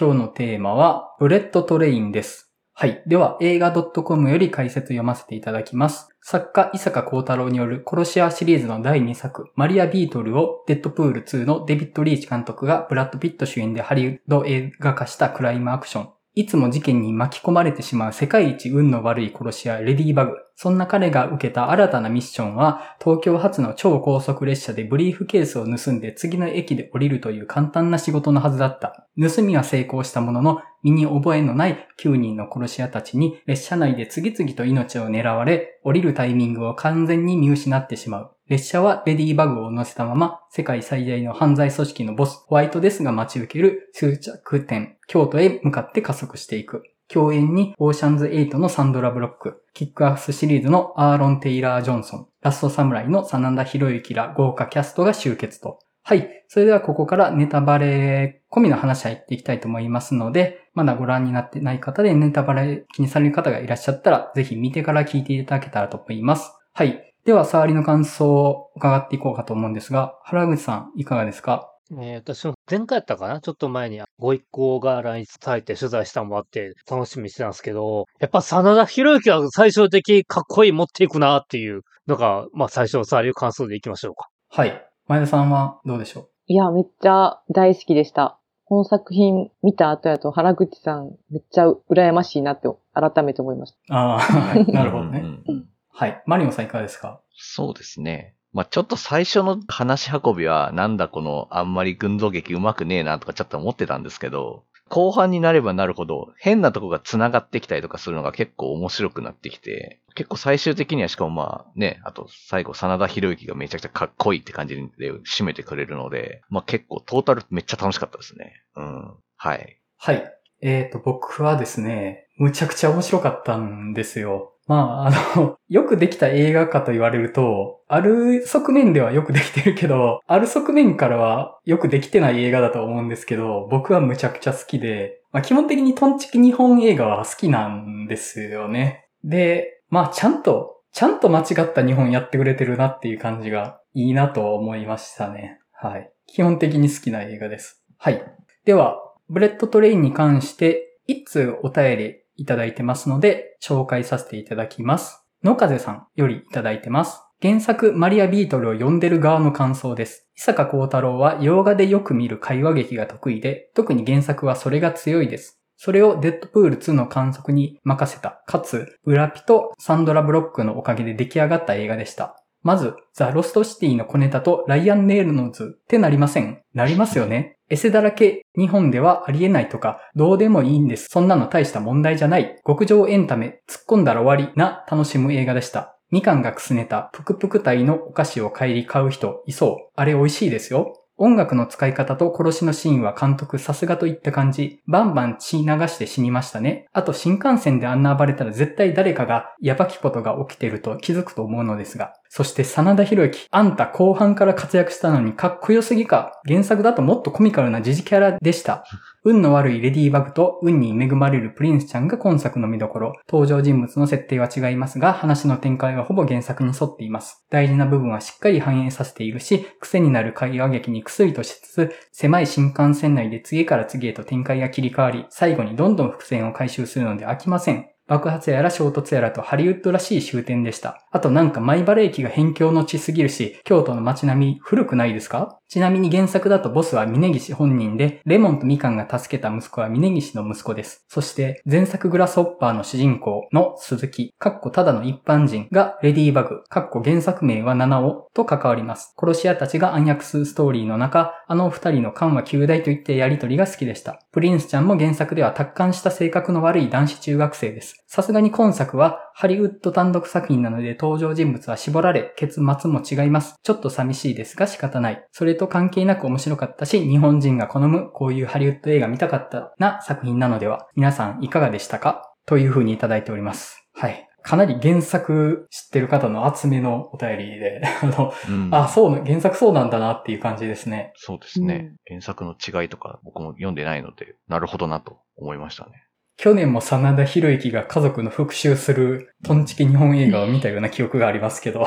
今日のテーマは、ブレット・トレインです。はい。では、映画 .com より解説読ませていただきます。作家、伊坂幸太郎による殺し屋シリーズの第2作、マリア・ビートルをデッドプール2のデビッド・リーチ監督がブラッド・ピット主演でハリウッド映画化したクライムアクション。いつも事件に巻き込まれてしまう世界一運の悪い殺し屋レディーバグ。そんな彼が受けた新たなミッションは、東京発の超高速列車でブリーフケースを盗んで次の駅で降りるという簡単な仕事のはずだった。盗みは成功したものの、身に覚えのない9人の殺し屋たちに列車内で次々と命を狙われ、降りるタイミングを完全に見失ってしまう。列車はレディーバグを乗せたまま、世界最大の犯罪組織のボス、ホワイトデスが待ち受ける終着点、京都へ向かって加速していく。共演にオーシャンズ8のサンドラ・ブロック、キックアスシリーズのアーロン・テイラー・ジョンソン、ラストサムライの真田広之ら豪華キャストが集結と。はい。それではここからネタバレ込みの話入っていきたいと思いますので、まだご覧になってない方でネタバレ気にされる方がいらっしゃったら、ぜひ見てから聞いていただけたらと思います。はい。では、触りの感想を伺っていこうかと思うんですが、原口さん、いかがですか？えー、私も前回やったかな？ちょっと前にご一行が来日されて取材したのもあって楽しみにしてたんですけど、やっぱ真田広之は最終的かっこいい持っていくなっていうのが、まあ最初の触りの感想でいきましょうか。はい。前田さんはどうでしょう？いや、めっちゃ大好きでした。この作品見た後やと原口さんめっちゃ羨ましいなって改めて思いました。ああ、はい、なるほどね。うんはい。マリオさんいかがですか？そうですね。まあ、ちょっと最初の話し運びは、なんだこの、あんまり群像劇うまくねえなとかちょっと思ってたんですけど、後半になればなるほど、変なとこが繋がってきたりとかするのが結構面白くなってきて、結構最終的にはしかもまあね、あと最後、真田広之がめちゃくちゃかっこいいって感じで締めてくれるので、まあ結構トータルめっちゃ楽しかったですね。うん。はい。はい。えっ、ー、と、僕はですね、むちゃくちゃ面白かったんですよ。まあ、あの、よくできた映画かと言われると、ある側面ではよくできてるけど、ある側面からはよくできてない映画だと思うんですけど、僕はむちゃくちゃ好きで、まあ、基本的にトンチキ日本映画は好きなんですよね。で、まあちゃんと、ちゃんと間違った日本やってくれてるなっていう感じがいいなと思いましたね。はい。基本的に好きな映画です。はい。では、ブレットトレインに関して、一通お便りいただいてますので、紹介させていただきます。野風さんよりいただいてます。原作マリア・ビートルを読んでる側の感想です。伊坂幸太郎は洋画でよく見る会話劇が得意で、特に原作はそれが強いです。それをデッドプール2の監督に任せた、かつ、ブラピとサンドラ・ブロックのおかげで出来上がった映画でした。まず、ザ・ロストシティの小ネタとライアン・レイノルズってなりません？なりますよねエセだらけ日本ではありえないとか、どうでもいいんです。そんなの大した問題じゃない。極上エンタメ、突っ込んだら終わりな楽しむ映画でした。みかんがくすねたぷくぷく体のお菓子を帰り買う人いそう。あれ美味しいですよ。音楽の使い方と殺しのシーンは監督さすがといった感じ。バンバン血流して死にましたね。あと新幹線であんな暴れたら絶対誰かがやばきことが起きてると気づくと思うのですが。そして真田広之、あんた後半から活躍したのにかっこよすぎか。原作だともっとコミカルなジジキャラでした。運の悪いレディーバグと運に恵まれるプリンスちゃんが今作の見どころ。登場人物の設定は違いますが、話の展開はほぼ原作に沿っています。大事な部分はしっかり反映させているし、癖になる会話劇に薬としつつ、狭い新幹線内で次から次へと展開が切り替わり、最後にどんどん伏線を回収するので飽きません。爆発やら衝突やらとハリウッドらしい終点でした。あとなんか前原駅が辺境の地すぎるし、京都の街並み古くないですか？ちなみに原作だとボスは峯岸本人で、レモンとみかんが助けた息子は峯岸の息子です。そして前作グラスホッパーの主人公の鈴木、かっこただの一般人がレディーバグ、かっこ原作名は七尾と関わります。殺し屋たちが暗躍するストーリーの中、あの二人の緩和旧大といってやりとりが好きでした。プリンスちゃんも原作では達観した性格の悪い男子中学生です。さすがに今作はハリウッド単独作品なので登場人物は絞られ、結末も違います。ちょっと寂しいですが仕方ない。それと関係なく面白かったし、日本人が好むこういうハリウッド映画見たかったな作品なのでは、皆さんいかがでしたか？という風にいただいております。はい。かなり原作知ってる方の厚めのお便りで、あの、うん、あ、そう、原作そうなんだなっていう感じですね。そうですね。うん、原作の違いとか僕も読んでないので、なるほどなと思いましたね。去年も真田広之が家族の復讐するトンチキ日本映画を見たような記憶がありますけど。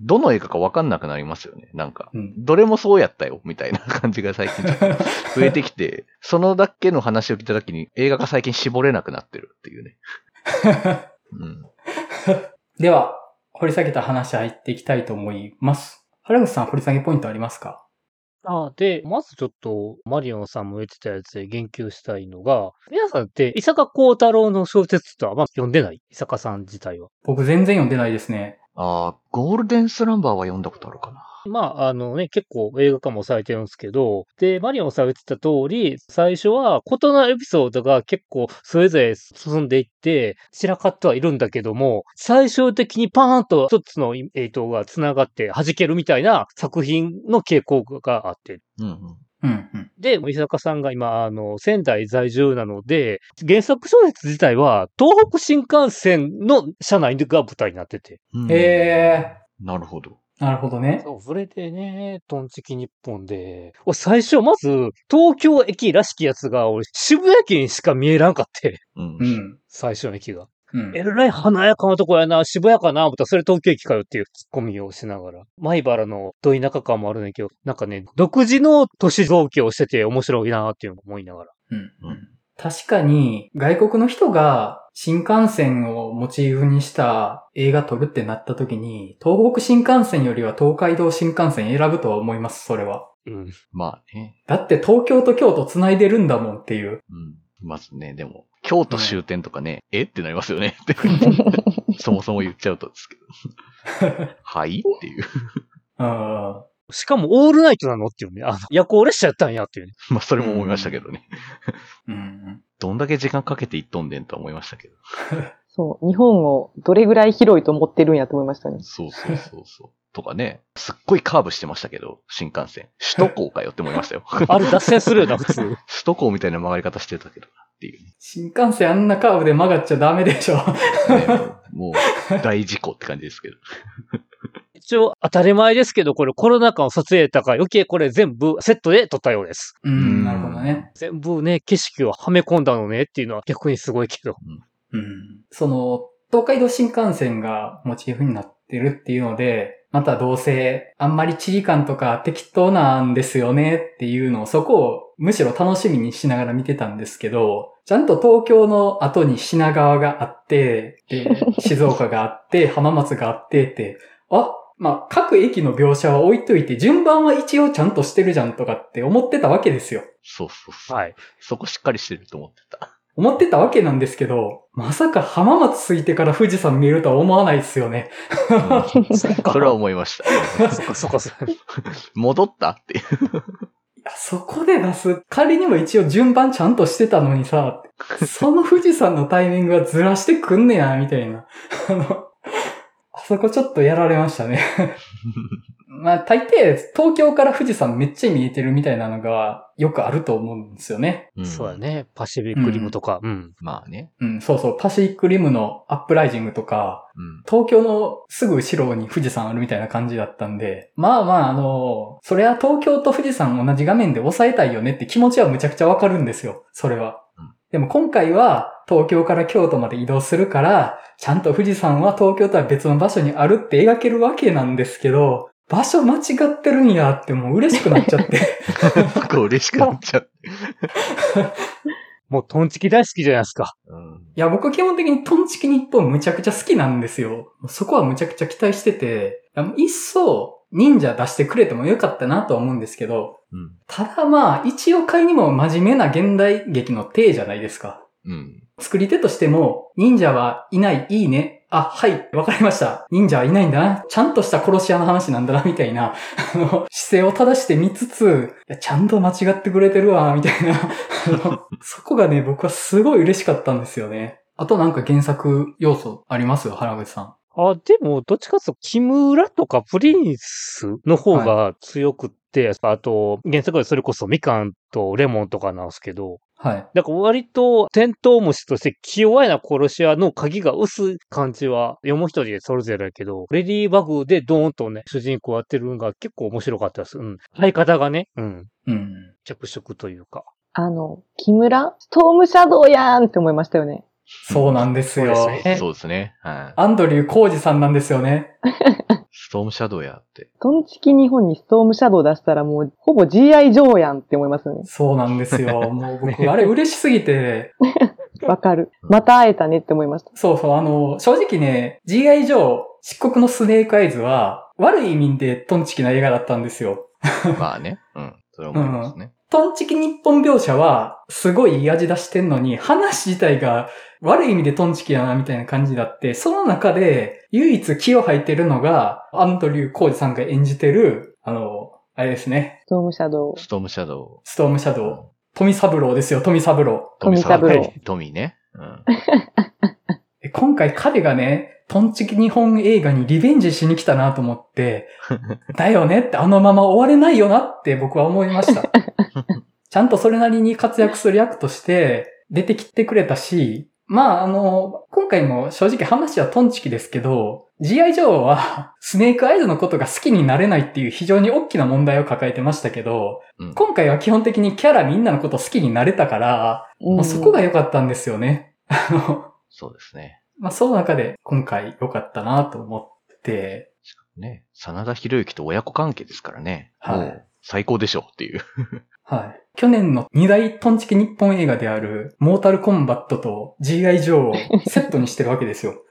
どの映画かわかんなくなりますよね。なんか。うん。どれもそうやったよ、みたいな感じが最近増えてきて、そのだけの話を聞いたときに映画が最近絞れなくなってるっていうね。うん。では、掘り下げた話入っていきたいと思います。原口さん、掘り下げポイントありますか？あで、まずちょっと、マリオンさんも言ってたやつで言及したいのが、皆さんって、伊坂幸太郎の小説とはまあ読んでない？伊坂さん自体は。僕全然読んでないですね。ああ、ゴールデンスランバーは読んだことあるかな。まあ、あのね、結構映画化もされてるんですけど、で、マリオンさんが言ってた通り、最初は異なるエピソードが結構それぞれ進んでいって、散らかってはいるんだけども、最終的にパーンと一つのえーとが繋がって弾けるみたいな作品の傾向があって、うんうん。うん、うん。で、伊坂さんが今、あの、仙台在住なので、原作小説自体は、東北新幹線の車内が舞台になってて。うんえなるほど。ー、なるほどね。そう、それでね、トンチキ日本で、俺最初、まず、東京駅らしきやつが、俺、渋谷駅にしか見えらんかって、うんう。ん。最初の駅が。うんえ。らい華やかなとこやな、渋谷かな、思ったらそれ東京駅かよっていうツッコミをしながら。米原のど田舎感もあるんだけど、なんかね、独自の都市造形をしてて面白いなっていうのを思いながら。うんうん確かに、外国の人が新幹線をモチーフにした映画撮るってなった時に、東北新幹線よりは東海道新幹線選ぶとは思います、それは。うん。まあね。だって東京と京都繋いでるんだもんっていう。うん。まずね、でも、京都終点とかね、え？ってなりますよね。ってそもそも言っちゃうとですけど。はい？っていう。うん。しかもオールナイトなのっていうね。あの、夜行列車やったんやっていうね。まあ、それも思いましたけどね。うん。どんだけ時間かけて行っとんねんとは思いましたけど。そう、日本をどれぐらい広いと思ってるんやと思いましたね。そうそうそうそう。とかね、すっごいカーブしてましたけど、新幹線。首都高かよって思いましたよ。あれ脱線するよな、普通。首都高みたいな曲がり方してたけどなっていうね。新幹線あんなカーブで曲がっちゃダメでしょ。ねもう、大事故って感じですけど。一応当たり前ですけど、これコロナ禍の撮影だから余計これ全部セットで撮ったようです。うん、なるほどね。全部ね、景色をはめ込んだのねっていうのは逆にすごいけど。うん。その、東海道新幹線がモチーフになってるっていうので、またどうせ、あんまり地理感とか適当なんですよねっていうのを、そこをむしろ楽しみにしながら見てたんですけど、ちゃんと東京の後に品川があって、で、静岡があって、浜松があってって、あ、まあ、各駅の描写は置いといて、順番は一応ちゃんとしてるじゃんとかって思ってたわけですよ。そうそうそう。はい。そこしっかりしてると思ってた。思ってたわけなんですけど、まさか浜松着いてから富士山見えるとは思わないですよね。うん それは思いました。そっかそっかそ。戻ったっていう。いやそこで出す。仮にも一応順番ちゃんとしてたのにさ、その富士山のタイミングがずらしてくんねや、みたいな。あの、あそこちょっとやられましたね。まあ、大抵、東京から富士山めっちゃ見えてるみたいなのがよくあると思うんですよね。んそうだ。ね。パシフィックリムとか。うん。まあね。うん、そうそう。パシフィックリムのアップライジングとか、うん。東京のすぐ後ろに富士山あるみたいな感じだったんで、まあまああの、それは東京と富士山同じ画面で抑えたいよねって気持ちはむちゃくちゃわかるんですよ。それはうん。でも今回は東京から京都まで移動するから、ちゃんと富士山は東京とは別の場所にあるって描けるわけなんですけど、場所間違ってるんやってもう嬉しくなっちゃって。なんか嬉しくなっちゃって。もうトンチキ大好きじゃないですか。うん。いや、僕基本的にトンチキ日本むちゃくちゃ好きなんですよ。そこはむちゃくちゃ期待してて、いっそ忍者出してくれてもよかったなとは思うんですけど、うん。ただまあ、一応会にも真面目な現代劇の体じゃないですか。うん。作り手としても、忍者はいない、いいね。あ、はい、わかりました。忍者はいないんだな。ちゃんとした殺し屋の話なんだな、みたいな、あの、姿勢を正して見つつ、いや、ちゃんと間違ってくれてるわ、みたいな。あの、そこがね、僕はすごい嬉しかったんですよね。あとなんか原作要素あります？よ、原口さん。あ、でも、どっちかというと、木村とかプリンスの方が強くって、あと、原作でそれこそみかんとレモンとかなんですけど、はい。だから割と、テントウムシとして気弱いな殺し屋の鍵が薄い感じは、読む人でそれぞれだけど、レディーバグでドーンとね、主人公やってるのが結構面白かったです。うん。相方がね、うん。うん。着色というか。あの、木村ストームシャドウやんって思いましたよね。そうなんですよ。そうですね。はい。アンドリュー・コージさんなんですよね。ストームシャドウやって。トンチキ日本にストームシャドウ出したらもう、ほぼ GI ジョーやんって思いますよね。そうなんですよ。もう僕、あれ嬉しすぎて、わかる。また会えたねって思いました。そうそう、あの、正直ね、G.I. ジョー、漆黒のスネークアイズは、悪い意味でトンチキな映画だったんですよ。まあね。うん。それは思いますね。トンチキ日本描写は、すごいいい味出してんのに、話自体が悪い意味でトンチキやな、みたいな感じだって、その中で、唯一気を吐いてるのが、アンドリュー・コージさんが演じてる、あの、あれですね、ストームシャドウ。ストームシャドストームシャウ。ドウ。富三郎ですよ、富三郎。富三郎はいトミーね。うん。え今回彼がね、トンチキ日本映画にリベンジしに来たなと思って、だよねってあのまま終われないよなって僕は思いました。ちゃんとそれなりに活躍する役として出てきてくれたし、まああの、今回も正直話はトンチキですけど、G.I. ジョーはスネークアイズのことが好きになれないっていう非常に大きな問題を抱えてましたけど、うん今回は基本的にキャラみんなのこと好きになれたから、うんもうそこが良かったんですよね。あの、そうですね。まあ、その中で今回良かったなと思って、ね。真田広之と親子関係ですからね。はい最高でしょっていう。はい。去年の二大トンチキ日本映画である、モータルコンバットと G.I. ジョーをセットにしてるわけですよ。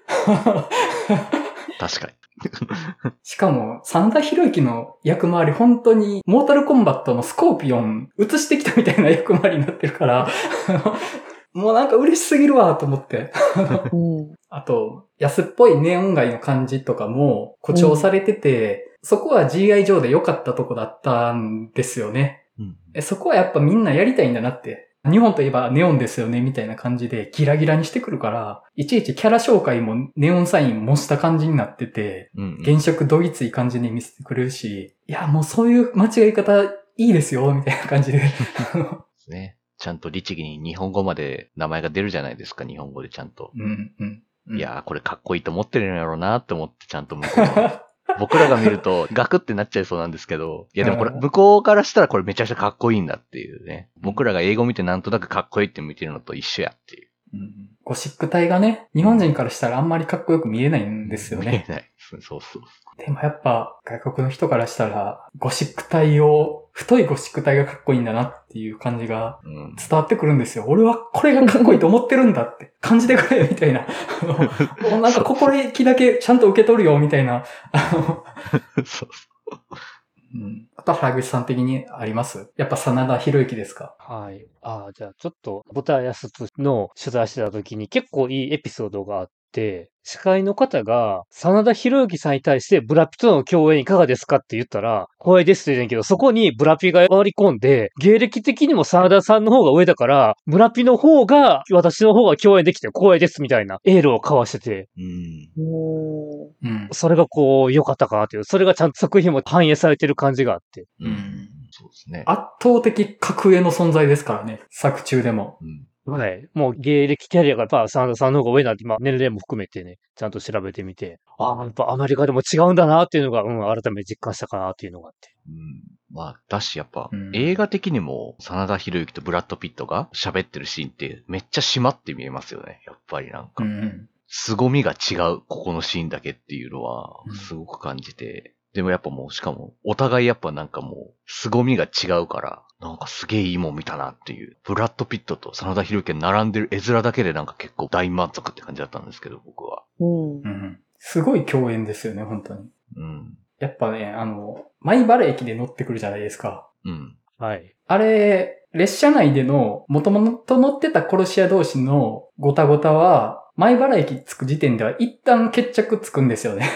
確かに。しかも、真田広之の役回り、本当に、モータルコンバットのスコーピオン、映してきたみたいな役回りになってるから、もうなんか嬉しすぎるわ、と思って。うん。あと、安っぽいネオン街の感じとかも誇張されてて、そこは GI 上で良かったとこだったんですよね。うん。えそこはやっぱみんなやりたいんだなって。日本といえばネオンですよね、みたいな感じでギラギラにしてくるから、いちいちキャラ紹介もネオンサイン模した感じになってて、うん。原色どぎつい感じに見せてくれるし、いや、もうそういう間違い方いいですよ、みたいな感じで。ね。ちゃんと律儀に日本語まで名前が出るじゃないですか、日本語でちゃんと。うん、うん。うんいやー、これかっこいいと思ってるんやろうなって思ってちゃんと向こうは 僕らが見るとガクってなっちゃいそうなんですけど、いやでもこれうん向こうからしたらこれめちゃくちゃかっこいいんだっていうね。僕らが英語見てなんとなくかっこいいって見てるのと一緒やっていう。うんゴシック体がね、日本人からしたらあんまりかっこよく見えないんですよね。見えない。そうそう。でもやっぱ外国の人からしたら、ゴシック体を、太いゴシック体がかっこいいんだなっていう感じがうん。伝わってくるんですよ。俺はこれがかっこいいと思ってるんだって感じてくれみたいな。なんか心意気だけちゃんと受け取るよみたいな。あのそううん、あと原口さん的にあります？やっぱ真田広之ですか？はい。ああ、じゃあちょっと、ボタヤスの取材してた時に結構いいエピソードがあっ、司会の方が、真田広之さんに対してブラピとの共演いかがですかって言ったら、光栄ですって言うねんけど、そこにブラピが割り込んで、芸歴的にも真田さんの方が上だから、ブラピの方が、私の方が共演できて光栄ですみたいなエールを交わしてて、うん。うん。うん。それがこう、良かったかなっていう、それがちゃんと作品も反映されてる感じがあって。うん。そうですね。圧倒的格上の存在ですからね。作中でも。うん。はい。もう芸歴キャリアがやっぱ真田さんの方が上なんて、まあ年齢も含めてね、ちゃんと調べてみて、ああ、やっぱアメリカでも違うんだなっていうのが、うん、改めて実感したかなっていうのがあって。うんまあ、だし、やっぱ、うん映画的にも、真田広之とブラッド・ピットが喋ってるシーンって、めっちゃ締まって見えますよね。やっぱりなんか、ん。凄みが違う、ここのシーンだけっていうのはうん、すごく感じて、でもやっぱもう、しかも、お互いやっぱなんかもう、凄みが違うから、なんかすげえいいもん見たなっていう。ブラッド・ピットと真田広之が並んでる絵面だけでなんか結構大満足って感じだったんですけど、僕は。うんう。ん。すごい共演ですよね、本当に。うん。やっぱね、あの、米原駅で乗ってくるじゃないですか。うん。はい。あれ、列車内での、もともと乗ってた殺し屋同士のごたごたは、米原駅着く時点では一旦決着つくんですよね。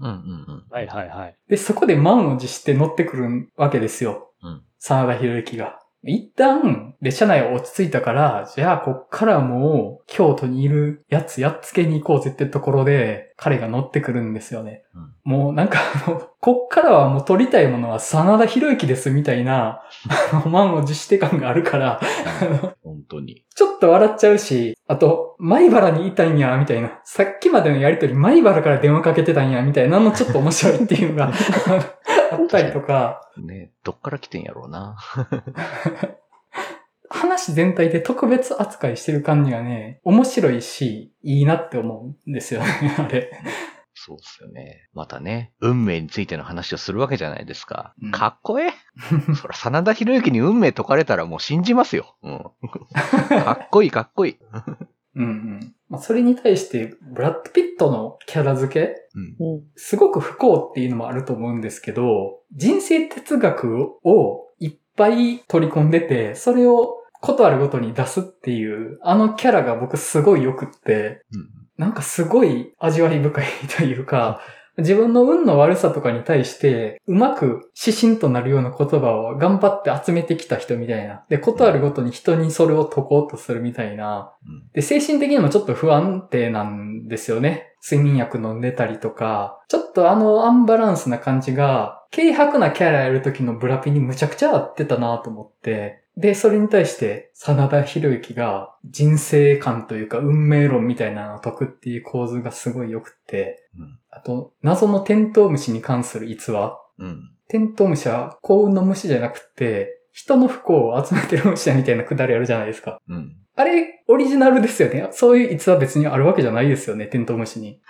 うんうんうん。はいはいはい。で、そこで満を持して乗ってくるわけですよ。うん真田広之が。一旦、列車内は落ち着いたから、じゃあ、こっからもう、京都にいるやつやっつけに行こうぜってところで、彼が乗ってくるんですよね。もうなんかあの、こっからはもう取りたいものは真田広之ですみたいな、あの、満を持して感があるから、あの本当に。ちょっと笑っちゃうし、あと、米原にいたんや、みたいな。さっきまでのやりとり、米原から電話かけてたんや、みたいなのもちょっと面白いっていうのがあったりとか、ね、どっから来てんやろうな。話全体で特別扱いしてる感じがね、面白いし、いいなって思うんですよね、あれ。そうですよね。またね、運命についての話をするわけじゃないですか。うんかっこええ そら、真田広之に運命解かれたらもう信じますよ。うん。かっこいい、かっこいい。うんうん。まあ、それに対して、ブラッド・ピットのキャラ付け？うん。うん。すごく不幸っていうのもあると思うんですけど、人生哲学をいっぱい取り込んでて、それをことあるごとに出すっていう、あのキャラが僕すごい良くって、うん。なんかすごい味わい深いというか、自分の運の悪さとかに対して、うまく指針となるような言葉を頑張って集めてきた人みたいな。で、ことあるごとに人にそれを解こうとするみたいな。うん。で、精神的にもちょっと不安定なんですよね。睡眠薬飲んでたりとか、ちょっとあのアンバランスな感じが、軽薄なキャラやる時のブラピにむちゃくちゃ合ってたなと思って、で、それに対して、真田広之が人生観というか運命論みたいなのを解くっていう構図がすごい良くって、うん。あと、謎のテントウムシに関する逸話。うん。テントウムシは幸運の虫じゃなくて、人の不幸を集めてる虫だみたいなくだりあるじゃないですか。うん。あれ、オリジナルですよね。そういう逸話別にあるわけじゃないですよね、テントウムシに。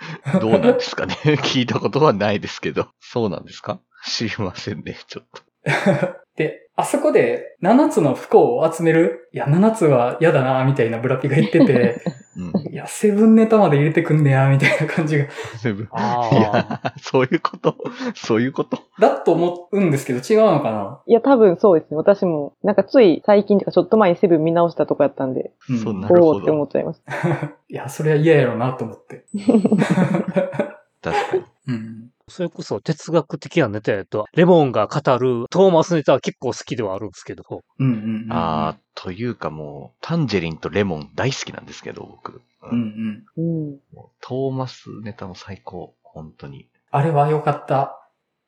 どうなんですかね 聞いたことはないですけど。そうなんですか？知りませんね、ちょっと。で、あそこで7つの不幸を集める、いや、7つは嫌だな、みたいなブラピが言ってて、うん。いや、セブンネタまで入れてくんねや、みたいな感じが、全部。いあや、そういうこと？そういうこと？だと思うんですけど、違うのかな？いや、多分そうですね。私も、なんかつい最近とかちょっと前にセブン見直したとこやったんで、うんそうなるほおーって思ど。っちゃいました。いや、それは嫌やろな、と思って。確かに。うん。それこそ哲学的なネタやと、レモンが語るトーマスネタは結構好きではあるんですけど、うんうんうん。ああ、というかもう、タンジェリンとレモン大好きなんですけど、僕。ううんうん。うん。トーマスネタも最高。本当に。あれは良かった。よ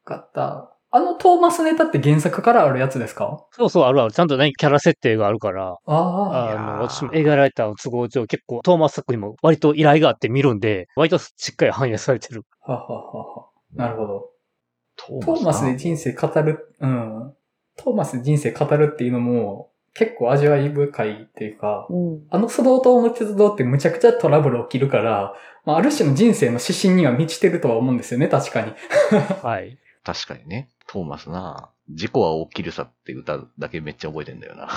かった。あのトーマスネタって原作からあるやつですか？そうそうあるある。ちゃんとね、キャラ設定があるから、ああ。あいやーの、私も映画ライターの都合上結構トーマス作品も割と依頼があって見るんで、割としっかり反映されてる。はははは。なるほど。トトーマスで人生語る、うん。トーマスで人生語るっていうのも結構味わい深いっていうか、うん。あの須道島の鉄道ってむちゃくちゃトラブル起きるから、まあ、ある種の人生の指針には満ちてるとは思うんですよね、確かに。はい。確かにね。トーマスな。事故は起きるさって歌だけめっちゃ覚えてんだよな。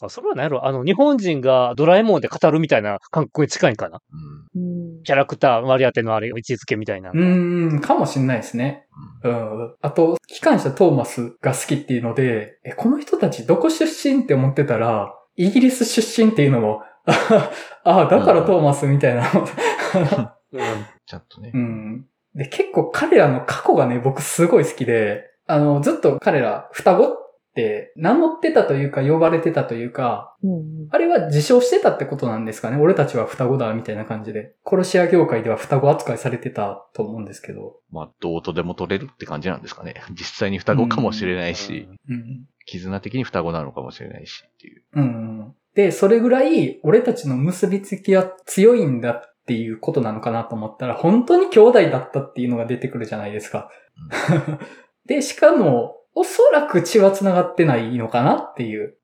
あそれは何やろ？あの、日本人がドラえもんで語るみたいな感覚に近いんかな？うん。うん。キャラクター割り当てのあれ、位置づけみたいな。うーん、かもしんないですね。うん。あと、機関車トーマスが好きっていうので、え、この人たちどこ出身って思ってたら、イギリス出身っていうのも、ああ、だからトーマスみたいな。うんちゃんとねう。ん。で、結構彼らの過去がね、僕すごい好きで、あの、ずっと彼ら双子って名乗ってたというか呼ばれてたというか、うん。あれは自称してたってことなんですかね？俺たちは双子だみたいな感じで。殺し屋業界では双子扱いされてたと思うんですけど。まあ、どうとでも取れるって感じなんですかね？実際に双子かもしれないし、うん。絆的に双子なのかもしれないしっていう。うん。で、それぐらい俺たちの結びつきは強いんだっていうことなのかなと思ったら、本当に兄弟だったっていうのが出てくるじゃないですか。で、しかも、おそらく血は繋がってないのかなっていう。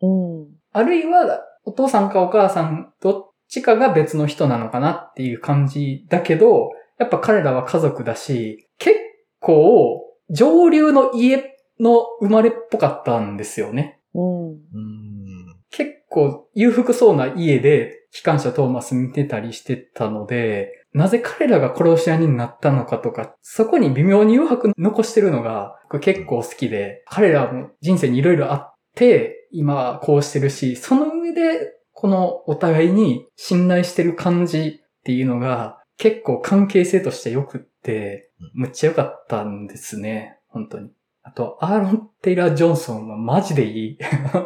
うん。うん。あるいは、お父さんかお母さんどっちかが別の人なのかなっていう感じだけど、やっぱ彼らは家族だし、結構、上流の家の生まれっぽかったんですよね。うん。うん。結構裕福そうな家で機関車トーマス見てたりしてたので、なぜ彼らが殺し屋になったのかとか、そこに微妙に余白残してるのが僕結構好きで、彼らも人生に色々あって、今こうしてるし、その上でこのお互いに信頼してる感じっていうのが結構関係性として良くって、むっちゃ良かったんですね。本当に。あと、アーロン・テイラー・ジョンソンはマジでいい。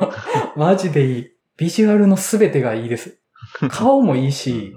マジでいい。ビジュアルのすべてがいいです。顔もいいし、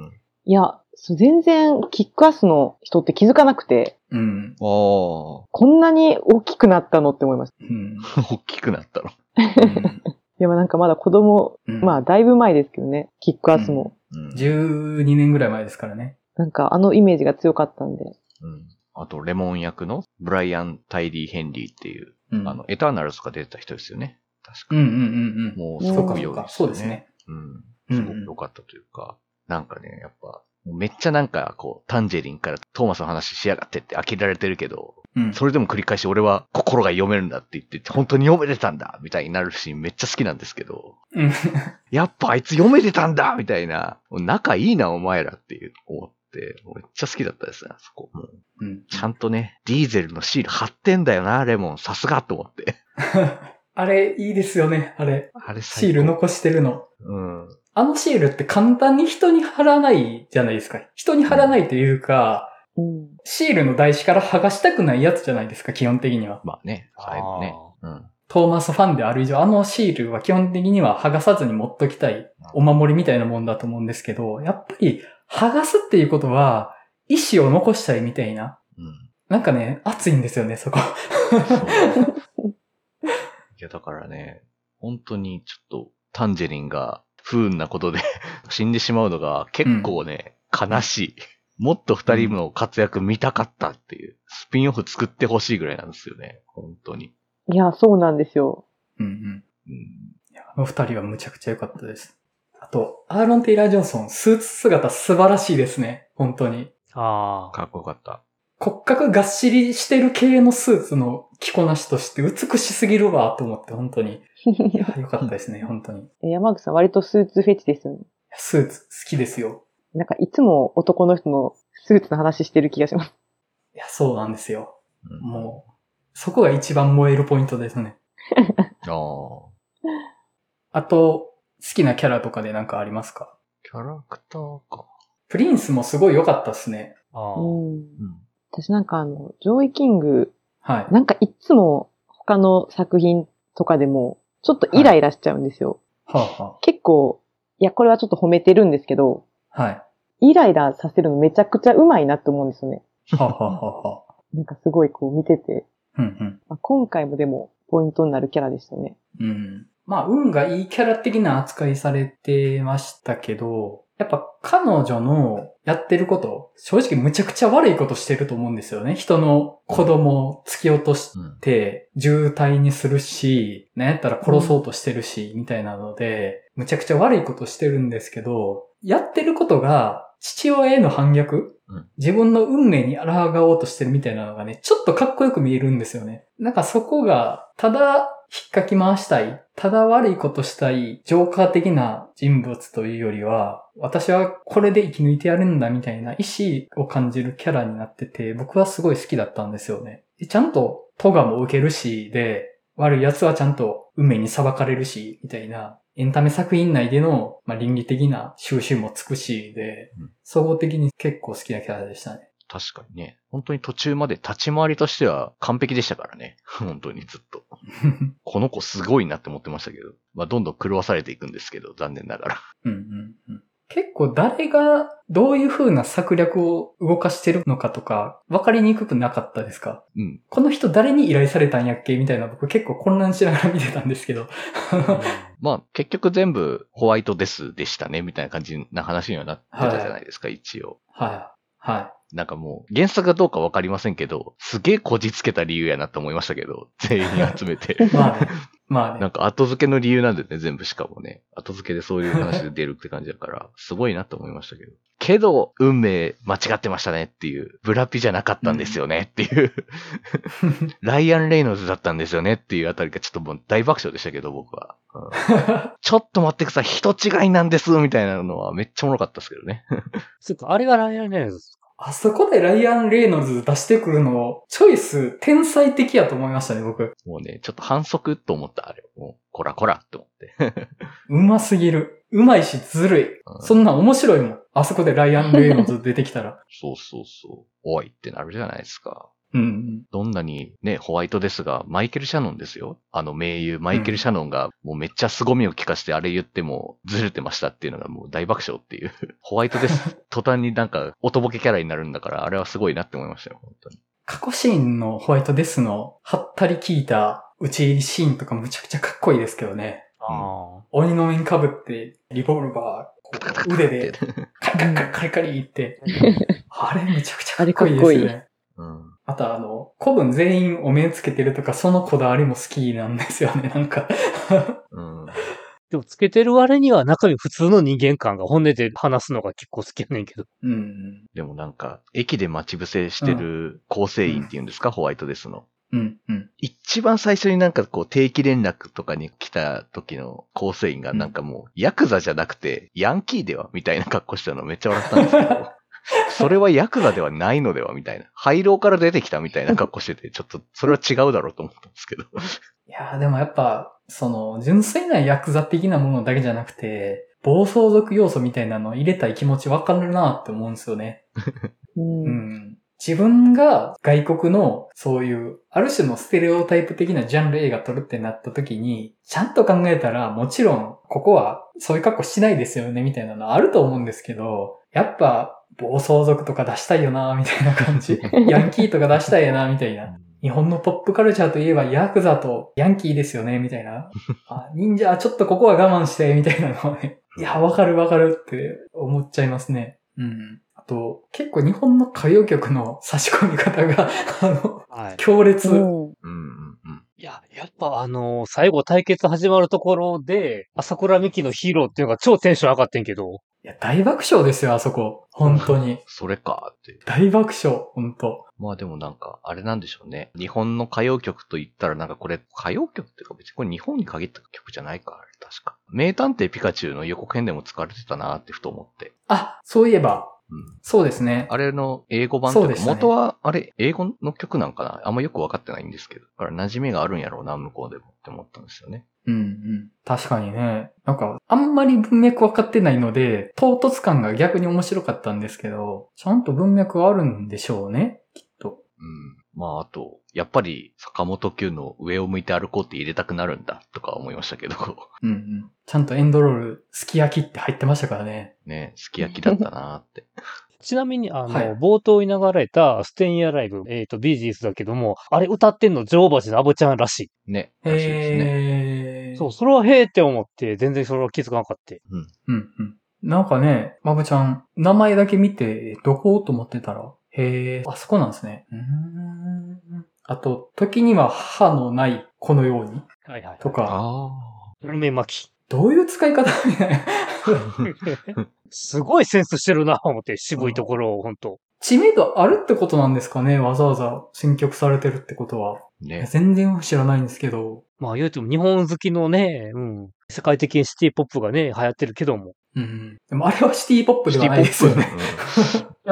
いや、全然キックアスの人って気づかなくて、うん。ああ、大こんなに大きくなったのって思いました。うん。きくなったの。いや、なんかまだ子供、うんまあだいぶ前ですけどね、キックアスも。うん。12年ぐらい前ですからね。なんかあのイメージが強かったんで。うん。あと、レモン役のブライアン・タイリー・ヘンリーっていう、うん。あの、エターナルズとか出てた人ですよね。確かうんうんうんもううん。すごくそうか良いですよそうですね。うん。うんすごく良かったというか、なんかね、やっぱ、もうめっちゃなんか、こう、タンジェリンからトーマスの話しやがってって呆れられてるけど、うん。それでも繰り返し俺は心が読めるんだって言って、本当に読めてたんだみたいになるシーンめっちゃ好きなんですけど、うん。やっぱあいつ読めてたんだみたいな、仲いいなお前らっていう思って、めっちゃ好きだったですね、あそこ。もううん。ちゃんとね、ディーゼルのシール貼ってんだよな、レモン。さすがと思って。あれ、いいですよね、あれ。あれシール残してるの。うん。あのシールって簡単に人に貼らないじゃないですか。人に貼らないというか、うん。シールの台紙から剥がしたくないやつじゃないですか、基本的には。まあね、最後ね。うん。トーマスファンである以上、あのシールは基本的には剥がさずに持っときたい、お守りみたいなもんだと思うんですけど、やっぱり剥がすっていうことは、意思を残したいみたいな。うん。なんかね、熱いんですよね、そこ。そう いや、だからね、本当にちょっと、タンジェリンが不運なことで 死んでしまうのが結構ね、悲しい。もっと二人の活躍見たかったっていう、スピンオフ作ってほしいぐらいなんですよね。本当に。いや、そうなんですよ。うんうん。うん。あの二人はむちゃくちゃ良かったです。あと、アーロン・テイラー・ジョンソン、スーツ姿素晴らしいですね。本当に。ああ。かっこよかった。骨格がっしりしてる系のスーツの着こなしとして美しすぎるわと思って、本当に。いや、良かったですね、本当に。い山口さん割とスーツフェチですよね。やスーツ好きですよ。なんかいつも男の人のスーツの話してる気がします。いや、そうなんですよ。うん、もう、そこが一番燃えるポイントですね。ああ。あと、好きなキャラとかでなんかありますか？キャラクターか。プリンスもすごい良かったっすね。あ。うん。私なんかあの、ジョイキング、はい。なんかいつも他の作品とかでも、ちょっとイライラしちゃうんですよ。はあ、は結構、いや、これはちょっと褒めてるんですけど、あ、はい。イライラさせるのめちゃくちゃうまいなって思うんですよね。はあ、はあ、は。なんかすごいこう見てて、うんうん。まあ、今回もでもポイントになるキャラでしたね。うん。まあ、運がいいキャラ的な扱いされてましたけど、やっぱ彼女のやってること、正直むちゃくちゃ悪いことしてると思うんですよね。人の子供を突き落としうん。て、渋滞にするし、なんやったら殺そうとしてるし、みたいなので、むちゃくちゃ悪いことしてるんですけど、やってることが父親への反逆、うん自分の運命に抗おうとしてるみたいなのがね、ちょっとかっこよく見えるんですよね。なんかそこが、ただ引っかき回したい、ただ悪いことしたい、ジョーカー的な人物というよりは、私はこれで生き抜いてやるんだみたいな意志を感じるキャラになってて、僕はすごい好きだったんですよね。でちゃんとトガも受けるし、で、悪い奴はちゃんと運命に裁かれるし、みたいな、エンタメ作品内での、まあ、倫理的な収集もつくし、でうん、総合的に結構好きなキャラでしたね。確かにね。本当に途中まで立ち回りとしては完璧でしたからね。本当にずっと。この子すごいなって思ってましたけど。まあ、どんどん狂わされていくんですけど、残念ながら。うんうんうん結構誰がどういう風な策略を動かしてるのかとか分かりにくくなかったですか？うん。この人誰に依頼されたんやっけ？みたいな僕結構混乱しながら見てたんですけど。まあ、結局全部ホワイトデスでしたね、みたいな感じな話にはなってたじゃないですか、一応。はい。はなんかもう、原作がどうかわかりませんけど、すげえこじつけた理由やなと思いましたけど、全員集めて。い。まあね。まあね。なんか後付けの理由なんでね、全部しかもね。後付けでそういう話で出るって感じだから、すごいなと思いましたけど。けど、運命間違ってましたねっていう、ブラピじゃなかったんですよねっていう、ライアン・レイノルズだったんですよねっていうあたりがちょっともう大爆笑でしたけど、僕は。うんちょっと待ってください、人違いなんですみたいなのはめっちゃおもろかったですけどね。そっか、あれがライアン・レイノルズあそこでライアン・レイノルズ出してくるの、チョイス天才的やと思いましたね、僕。もうね、ちょっと反則と思った、あれ。もう、こらこらって思って。うますぎる。うまいしずるい。うんそんなん面白いもん。あそこでライアン・レイノルズ出てきたら。そうそうそう。おいってなるじゃないですか。うんうん。どんなにね、ホワイトですが、マイケル・シャノンですよ。あの名優、マイケル・シャノンがもうめっちゃ凄みを聞かしてあれ言ってもずれてましたっていうのがもう大爆笑っていう。ホワイトです。途端になんか、おとぼけキャラになるんだから、あれはすごいなって思いましたよ、本当に。過去シーンのホワイトデスの、はったり効いた打ち入りシーンとかむちゃくちゃかっこいいですけどね。あ鬼の面被って、リボルバー、こう腕で、カリカリカリカリって、あれむちゃくちゃかっこいいですよね。うん。あとあの、古文全員お面つけてるとか、そのこだわりも好きなんですよね、なんか。うん。でもつけてる割には中身普通の人間感が本音で話すのが結構好きやねんけど。うん。でもなんか、駅で待ち伏せしてる構成員っていうんですか、ホワイトデスの。うん。うん。一番最初になんかこう定期連絡とかに来た時の構成員がなんかもう、ヤクザじゃなくて、ヤンキーではみたいな格好したのめっちゃ笑ったんですけど、それはヤクザではないのではみたいな。廃炉から出てきたみたいな格好してて、ちょっとそれは違うだろうと思ったんですけど。いやーでもやっぱ、その、純粋なヤクザ的なものだけじゃなくて、暴走族要素みたいなのを入れたい気持ちわかるなって思うんですよね。うんうん。自分が外国のそういう、ある種のステレオタイプ的なジャンル映画撮るってなった時に、ちゃんと考えたらもちろん、ここはそういう格好しないですよねみたいなのあると思うんですけど、やっぱ、暴走族とか出したいよなみたいな感じ。ヤンキーとか出したいよなみたいな。日本のポップカルチャーといえばヤクザとヤンキーですよね、みたいな。あ、忍者、ちょっとここは我慢して、みたいなのはね。いや、わかるわかるって思っちゃいますね。うん。あと、結構日本の歌謡曲の差し込み方が、あの、はい。強烈。いや、やっぱあのー最後対決始まるところで、朝倉美希のヒーローっていうのが超テンション上がってんけど、いや、大爆笑ですよ、あそこ。本当に。それかって。大爆笑、本当まあでもなんか、あれなんでしょうね。日本の歌謡曲と言ったらなんかこれ、歌謡曲っていうか別にこれ日本に限った曲じゃないか、あれ確か。名探偵ピカチュウの予告編でも使われてたなってふと思って。あ、そういえば、うん。そうですね。あれの英語版というか、元は、あれ、英語の曲なんかな？あんまよくわかってないんですけど。だから馴染みがあるんやろうな、向こうでもって思ったんですよね。うんうん。確かにね。なんか、あんまり文脈分かってないので、唐突感が逆に面白かったんですけど、ちゃんと文脈があるんでしょうね。きっと。うん。まああと、やっぱり坂本九の上を向いて歩こうって入れたくなるんだとか思いましたけど。うんうん。ちゃんとエンドロール、すき焼きって入ってましたからね。ね、すき焼きだったなって。ちなみに、あの、はい冒頭に流れたステインアライブ、えっ、と、ビージーズだけども、あれ歌ってんのジョーバジのアブちゃんらしね、らしいですね。へー。い。そう、それはへーって思って、全然それは気づかなかった。うんうん。なんかね、まぶちゃん、名前だけ見て、どこ？と思ってたら、へー、あそこなんですね。うーん。あと、時には歯のないこのようにはいはい。とか、あルメ巻き。どういう使い方？みたいな。すごいセンスしてるな、思って、渋いところを、ほんと。知名度あるってことなんですかね？わざわざ選曲されてるってことは。ね。全然知らないんですけど。まあ言うても日本好きのね、うん。世界的にシティポップがね、流行ってるけども。うん。でもあれはシティポップではないですよね。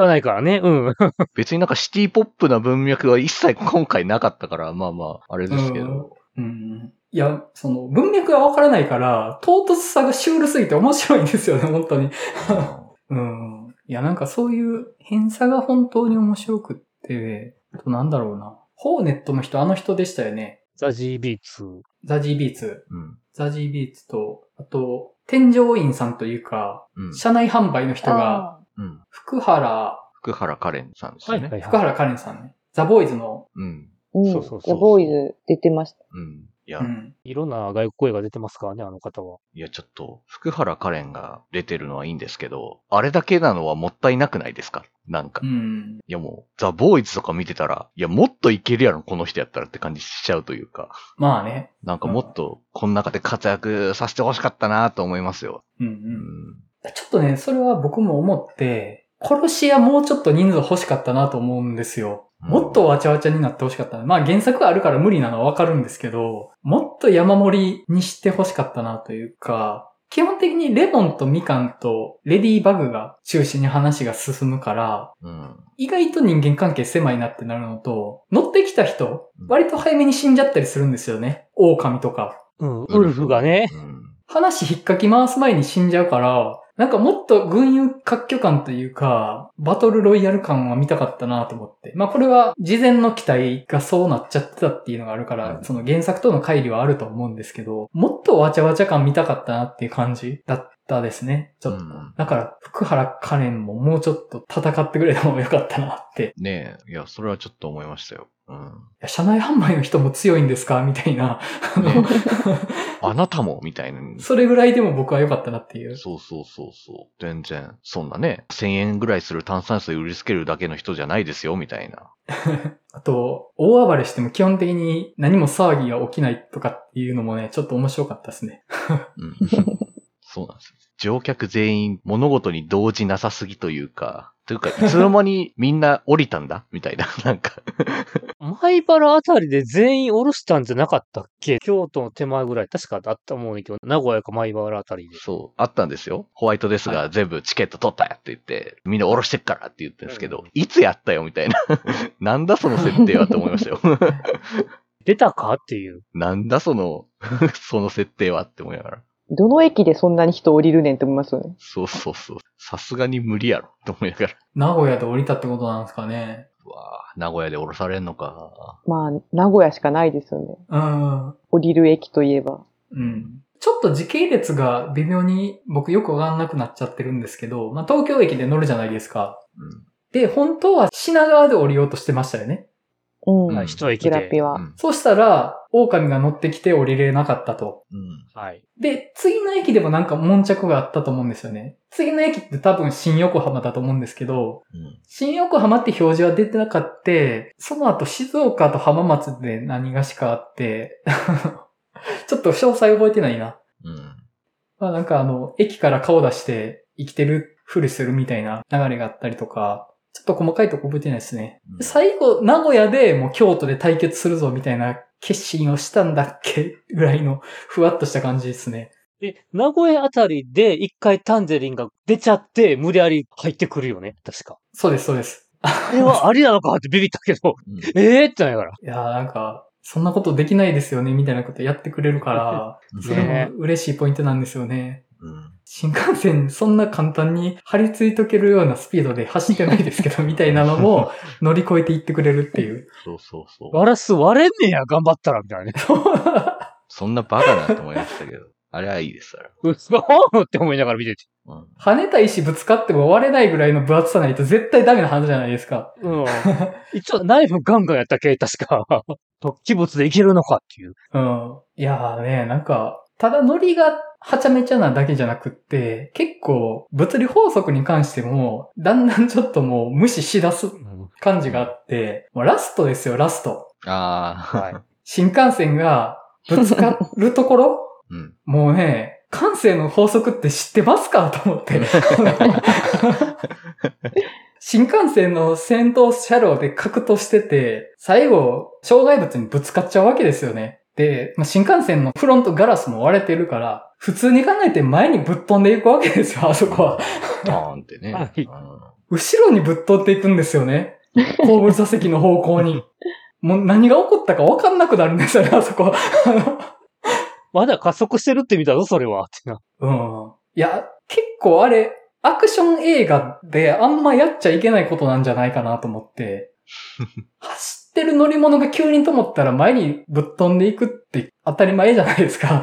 うん言わないからね、うん。別になんかシティポップな文脈は一切今回なかったから、まあまあ、あれですけど。うん。いや、その、文脈がわからないから、唐突さがシュールすぎて面白いんですよね、本当に。うん。いや、なんかそういう変さが本当に面白くって、あとなんだろうな。ホーネットの人、あの人でしたよね。ザジー・ビーツ。ザジー・ビーツ。うん。ザジー・ビーツと、あと、添乗員さんというか、うん。車内販売の人が、あうん。福原、福原カレンさんですよね。はい福原カレンさんね。ザ・ボーイズの、うん。ーうん。そうそうそうザ・ボーイズ出てました。うん。いや、うん。いろんな外国声が出てますからね、あの方は。いや、ちょっと、福原カレンが出てるのはいいんですけど、あれだけなのはもったいなくないですか？なんか。いうん。やもう、ザ・ボーイズとか見てたら、いや、もっといけるやろ、この人やったらって感じしちゃうというか。まあね。なんかもっと、この中で活躍させてほしかったなと思いますよ。うんう。うんん。ちょっとね、それは僕も思って、殺し屋もうちょっと人数欲しかったなと思うんですよ。もっとわちゃわちゃになってほしかったな。まあ原作あるから無理なのはわかるんですけど、もっと山盛りにしてほしかったなというか、基本的にレモンとみかんとレディーバグが中心に話が進むから、うん。意外と人間関係狭いなってなるのと、乗ってきた人うん、割と早めに死んじゃったりするんですよね。狼とか。うん、ウルフがね。うん。話引っかき回す前に死んじゃうから、なんかもっと群雄割拠感というか、バトルロイヤル感は見たかったなと思って。まあこれは事前の期待がそうなっちゃってたっていうのがあるから、うんその原作との乖離はあると思うんですけど、もっとわちゃわちゃ感見たかったなっていう感じだったですね。ちょっと。うんだから、福原カレンももうちょっと戦ってくれてもよかったなって。ねえ、いや、それはちょっと思いましたよ。うん。いや車内販売の人も強いんですか？みたいな。あなたも？みたいな。それぐらいでも僕は良かったなっていう。そうそうそうそう。全然、そんなね、1000円ぐらいする炭酸水売りつけるだけの人じゃないですよ、みたいな。あと、大暴れしても基本的に何も騒ぎが起きないとかっていうのもね、ちょっと面白かったですね。うん。そうなんですよ。乗客全員物事に動じなさすぎというか、というか、いつの間にみんな降りたんだ？みたいな、なんか。前原あたりで全員降ろしたんじゃなかったっけ？京都の手前ぐらい。確かあったもんねんけど、名古屋か前原あたりで。そう、あったんですよ。ホワイトデスが全部チケット取ったよって言って、みんな降ろしてっからって言ってるんですけど、うんいつやったよ？みたいな。なんだその設定はって思いましたよ。出たか？っていう。なんだその、その設定はって思いながら。どの駅でそんなに人降りるねんって思いますよね。そうそうそう。さすがに無理やろ って思いながら。名古屋で降りたってことなんですかね。うわぁ、名古屋で降ろされんのか。まあ、名古屋しかないですよね。うん。降りる駅といえば。うん。ちょっと時系列が微妙に僕よくわかんなくなっちゃってるんですけど、まあ東京駅で乗るじゃないですか。うん。で、本当は品川で降りようとしてましたよね。うん。はい、一駅で。セラピは。うん。そうしたら、狼が乗ってきて降りれなかったと。うん。はい。で、次の駅でもなんか悶着があったと思うんですよね。次の駅って多分新横浜だと思うんですけど、うん。新横浜って表示は出てなかった。その後静岡と浜松で何がしかあって、ちょっと詳細覚えてないな。うん。まあなんかあの、駅から顔出して生きてるふりするみたいな流れがあったりとか、ちょっと細かいとこ覚えてないですね。うんで最後、名古屋でもう京都で対決するぞみたいな決心をしたんだっけ？ぐらいのふわっとした感じですね。で、名古屋あたりで一回タンゼリンが出ちゃって、無理やり入ってくるよね？確か。そうです、そうです。あれは ありなのかってビビったけど、うんええー、ってながら。いやーなんか、そんなことできないですよね、みたいなことやってくれるから、それも嬉しいポイントなんですよね。うん。新幹線そんな簡単に張り付いとけるようなスピードで走ってないですけど、みたいなのも 乗り越えていってくれるっていう。そうそうそう。ガラス割れんねや、頑張ったら、みたいなね。そんなバカなと思いましたけど。あれはいいです、あれ。うそーって思いながら見てて。うん。跳ねた石ぶつかっても割れないぐらいの分厚さないと絶対ダメなはずじゃないですか。うん。一応、ナイフガンガンやったっけ確か。突起物でいけるのかっていう。うん。いやーね、なんか、ただノリがはちゃめちゃなだけじゃなくって、結構物理法則に関しても、だんだんちょっともう無視しだす感じがあって、もうラストですよ、ラスト。ああ。はい。新幹線がぶつかるところ？うん。もうね、感性の法則って知ってますかと思って。新幹線の先頭車両で格闘してて、最後、障害物にぶつかっちゃうわけですよね。で、まあ新幹線のフロントガラスも割れてるから、普通に考えて前にぶっ飛んでいくわけですよ、あそこは。ドーンってね。後ろにぶっ飛んでいくんですよね。後部座席の方向に。もう何が起こったか分かんなくなるんですよね、あそこ。まだ加速してるって見たぞ、それは。ってな。うん。いや、結構あれ、アクション映画であんまやっちゃいけないことなんじゃないかなと思って、走ってる乗り物が急に止まったら前にぶっ飛んでいくって当たり前じゃないですか。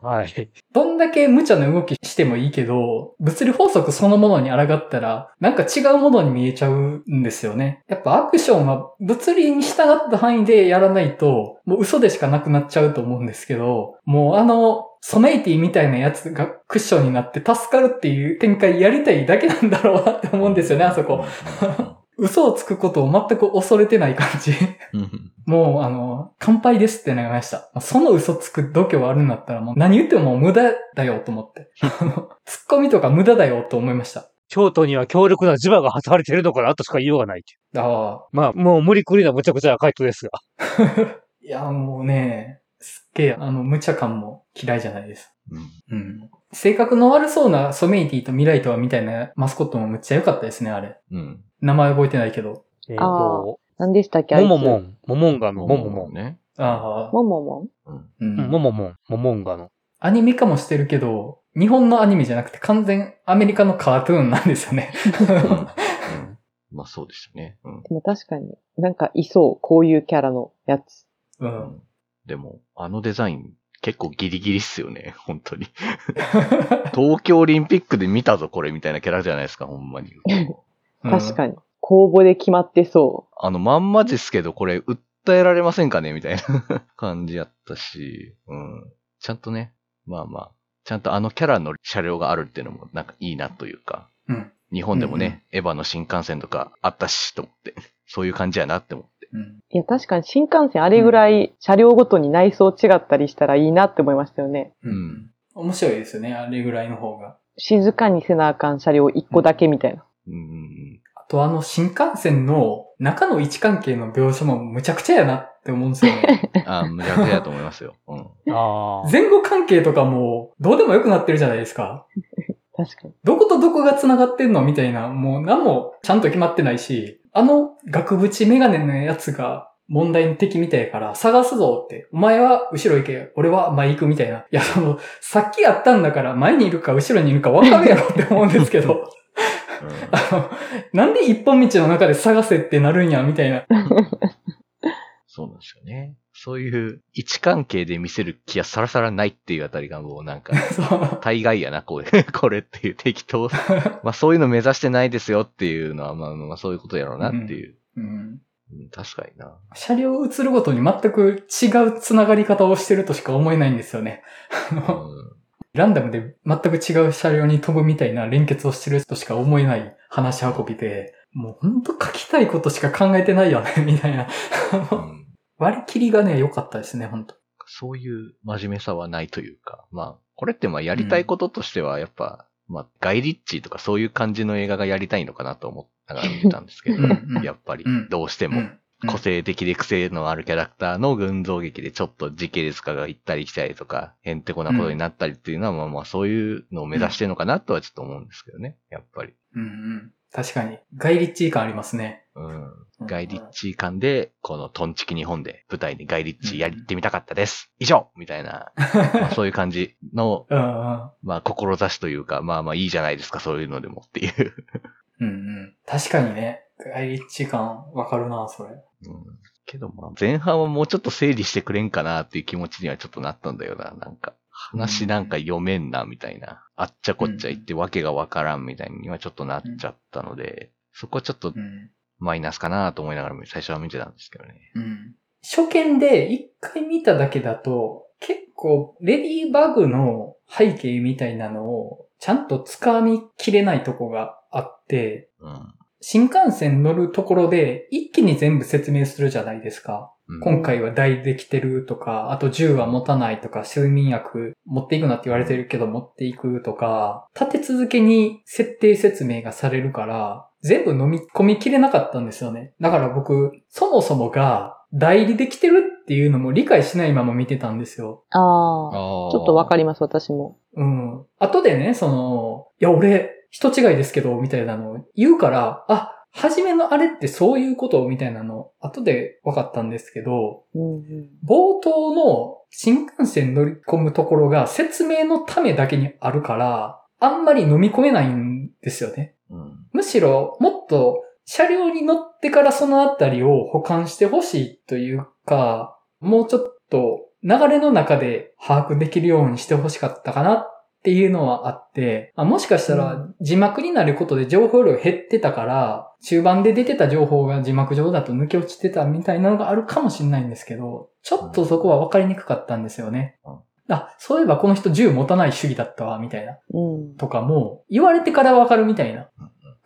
はい。どんだけ無茶な動きしてもいいけど、物理法則そのものに抗ったら、なんか違うものに見えちゃうんですよね。やっぱアクションは物理に従った範囲でやらないと、もう嘘でしかなくなっちゃうと思うんですけど、もうあの、ソメイティみたいなやつがクッションになって助かるっていう展開やりたいだけなんだろうなって思うんですよね、あそこ。嘘をつくことを全く恐れてない感じ。うんもう、あの、乾杯ですってなりました。その嘘つく度胸あるんだったらもう何言っても無駄だよと思って。あのツッコミとか無駄だよと思いました。京都には強力な磁場が働かれてるのかなとしか言いようがない。ああ。まあ、もう無理くりな無茶苦茶な回答ですが。いや、もうね、すっげえ、あの、無茶感も嫌いじゃないです。うんうん。性格の悪そうなソメイティとミライトワみたいなマスコットもむっちゃ良かったですね、あれ。うん。名前覚えてないけど。えっ、あと、何でしたっけあいつ？もももん。ももんがの、もももん。ね。ああ。もももんうん。んん。もももん。ももんがの。アニメ化もしてるけど、日本のアニメじゃなくて完全アメリカのカートゥーンなんですよね。うんまあそうでしたね。うんでも確かに、なんかいそう、こういうキャラのやつ。う。うんんでも、あのデザイン結構ギリギリっすよね、本当に。東京オリンピックで見たぞ、これみたいなキャラじゃないですか、ほんまに。確かに。公募で決まってそあの、まんまですけど、これ、訴えられませんかねみたいな感じやったし、うん。ちゃんとね、まあまあ、ちゃんとあのキャラの車両があるっていうのも、なんかいいなというか、うん。日本でもね、エヴァの新幹線とかあったし、と思って、そういう感じやなって思って。うん。う。いや、確かに新幹線あれぐらい車両ごとに内装違ったりしたらいいなって思いましたよね。ううんん。面白いですよね、あれぐらいの方が。静かにせなあかん車両1個だけみたいな。うん。あとあの新幹線の中の位置関係の描写もむちゃくちゃやなって思うんですよね。あ あ、無駄手だと思いますよ。うん。ああ。前後関係とかもどうでもよくなってるじゃないですか。確かに。どことどこが繋がってんのみたいな、もう何もちゃんと決まってないし、あの額縁メガネのやつが問題の敵みたいやから探すぞって、お前は後ろ行け、俺は前行くみたいな。いや、その、さっきやったんだから前にいるか後ろにいるか分かるやろって思うんですけど、あの、なんで一本道の中で探せってなるんや、みたいな。そうなんですよね。そういう位置関係で見せる気はさらさらないっていうあたりがもうなんか。大概やな、これ、これっていう適当。まあそういうの目指してないですよっていうのは、まあまあそういうことやろうなっていう。うんうん確かにな。車両映るごとに全く違う繋がり方をしてるとしか思えないんですよね。あうのんランダムで全く違う車両に飛ぶみたいな連結をしてるとしか思えない話し運びで、もうほんと書きたいことしか考えてないよね、みたいな。うん割り切りがね、良かったですね、ほんと。そういう真面目さはないというか、まあ、これってまあやりたいこととしては、やっぱ、まあ、ガイリッチーとかそういう感じの映画がやりたいのかなと思ったから見てたんですけど、うんうん。やっぱりうん、どうしても、うん。個性的で癖のあるキャラクターの群像劇でちょっと時系列化が行ったり来たりとか、へんてこなことになったりっていうのは、まあまあそういうのを目指してるのかなとはちょっと思うんですけどね、やっぱり。うんうん。確かに。ガイリッチー感ありますね。うん。ガイリッチー感で、このトンチキ日本で舞台にガイリッチーやってみたかったです。以上みたいな、まあそういう感じの、うんうん。まあ志というか、まあまあいいじゃないですか、そういうのでもっていう。うんうん。確かにね。ガイリッチー感わかるな、それ。うんけどまあ前半はもうちょっと整理してくれんかなっていう気持ちにはちょっとなったんだよな。なんか、話なんか読めんな、みたいな。あっちゃこっちゃ言ってわけがわからんみたいにはちょっとなっちゃったので、そこはちょっとうん。マイナスかなと思いながら最初は見てたんですけどね。うん。初見で一回見ただけだと、結構、レディーバグの背景みたいなのを、ちゃんと掴みきれないとこがあって、うん。新幹線乗るところで一気に全部説明するじゃないですか。うん今回は大できてるとか、あと銃は持たないとか、睡眠薬持っていくなって言われてるけど持っていくとか、立て続けに設定説明がされるから、全部飲み込みきれなかったんですよね。だから僕、そもそもが代理できてるっていうのも理解しないまま見てたんですよ。ああ。ちょっとわかりります、私も。うん。後でね、その、いや、俺、人違いですけど、みたいなのを言うから、あ、初めのあれってそういうことみたいなの、後で分かったんですけど、うんうん。冒頭の新幹線乗り込むところが説明のためだけにあるから、あんまり飲み込めないんですよね。うん。むしろ、もっと車両に乗ってからそのあたりを保管してほしいというか、もうちょっと流れの中で把握できるようにしてほしかったかなっていうのはあって、あもしかしたら字幕になることで情報量減ってたから、中盤で出てた情報が字幕上だと抜け落ちてたみたいなのがあるかもしれないんですけど、ちょっとそこは分かりにくかったんですよねうん。あ、そういえばこの人銃持たない主義だったわ、みたいな。うん。とかも、言われてからわかるみたいな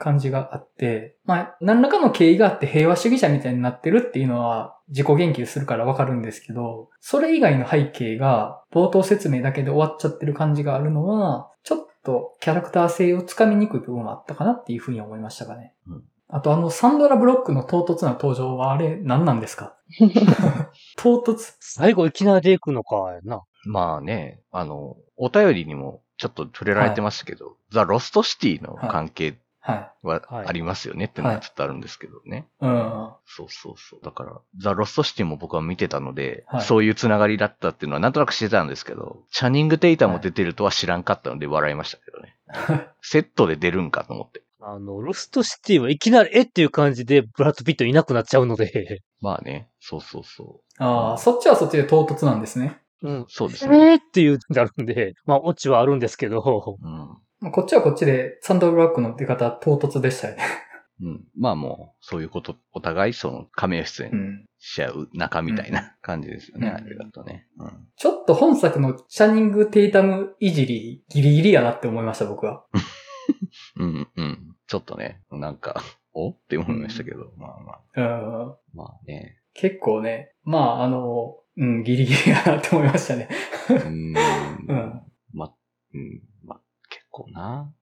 感じがあって、まあ、何らかの経緯があって平和主義者みたいになってるっていうのは自己言及するからわかるんですけど、それ以外の背景が冒頭説明だけで終わっちゃってる感じがあるのは、ちょっとキャラクター性をつかみにくい部分はあったかなっていうふうに思いましたかね。うんあとあのサンドラブロックの唐突な登場はあれ何なんですか？唐突？最後いきなりで行くのか、やな。まあね、あの、お便りにもちょっと触れられてましたけど、ザ・ロストシティの関係はははいありますよねってのはちょっとあるんですけどね。い。うん。そうそうそう。だから、ザ・ロストシティも僕は見てたので、はいそういうつながりだったっていうのはなんとなく知ってたんですけど、チャニング・テイタムも出てるとは知らんかったので笑いましたけどね。セットで出るんかと思って。あの、ロストシティはいきなり、えっていう感じで、ブラッド・ピットいなくなっちゃうので、まあね、そうそうそああ、そっちはそっちで唐突なんですね。うんう。。そうですえね。ーっていうなるんで、まあ、オチはあるんですけど、うん。こっちはこっちでサンドラブロックの出方唐突でしたよね。うん。まあもう、そういうこと、お互いその、亀メ出演うん。し合う仲みたいな感じですよね、うんあれだとね。うん。ちょっと本作のシャニング・テイタムいじり、ギリギリやなって思いました、僕は。うん、うん。ちょっとね、なんか、おって思いましたけど、まあまあ、うん。まあね。結構ね、まあ、あの、うん、ギリギリやなって思いましたね。うーん。うんまあ、うん、構な。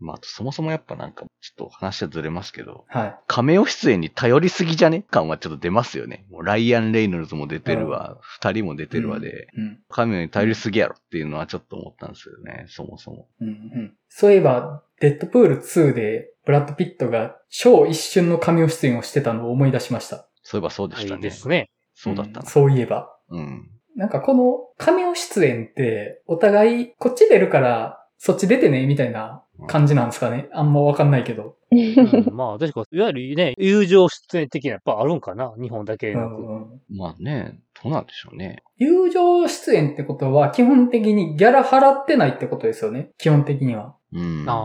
まあ、あとそもそもやっぱなんか、ちょっと話はずれますけど、はい。カメオ出演に頼りすぎじゃね？感はちょっと出ますよね。もうライアン・レイノルズも出てるわ、二、人も出てるわで、うん。カメオに頼りすぎやろっていうのはちょっと思ったんですよね、そもそも。うんうん、そういえば、デッドプール2で、ブラッド・ピットが超一瞬の神尾出演をしてたのを思い出しました。そういえばそうでしたね。はいですね。そうだったな。んそういえば。うん。なんかこの神尾出演って、お互い、こっち出るから、そっち出てね、みたいな感じなんですかね。あんまわかんないけど。うんまあ、確か、いわゆるね、友情出演的なやっぱあるんかな日本だけなく。んうんまあね、どうなんでしょうね。友情出演ってことは、基本的にギャラ払ってないってことですよね。基本的には。うん。ああ、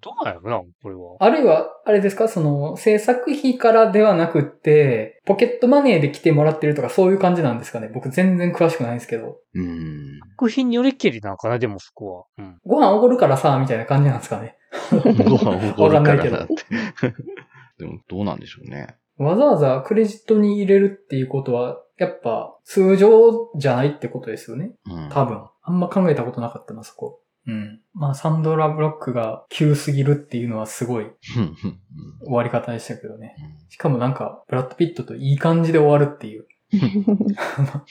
どうなんやろな、これは。あるいは、あれですかその、制作費からではなくって、ポケットマネーで来てもらってるとかそういう感じなんですかね僕全然詳しくないんですけど。うん。作品によりけりなのかな、でもそこは。うん。ご飯おごるからさ、みたいな感じなんですかね。ご飯おごるかわかんないけどらなって。でも、どうなんでしょうね。わざわざクレジットに入れるっていうことは、やっぱ通常じゃないってことですよね。うん。多分。あんま考えたことなかったな、そこ。うん。まあ、サンドラ・ブロックが急すぎるっていうのはすごい終わり方でしたけどね。うんしかもなんか、ブラッド・ピットといい感じで終わるっていう。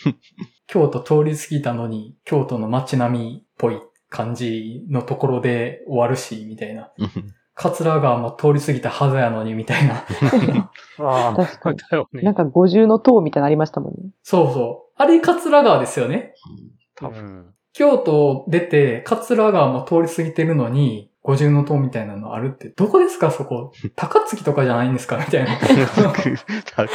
京都通り過ぎたのに、京都の街並みっぽい感じのところで終わるし、みたいな。うん桂川も通り過ぎたはずやのに、みたいな。ああ、確かにだよね。なんか五重の塔みたいなのありましたもんね。そうそう。あれ桂川ですよね。多分。うん。京都出て、桂川も通り過ぎてるのに、五重の塔みたいなのあるって、どこですかそこ？高槻とかじゃないんですか？みたいな。だから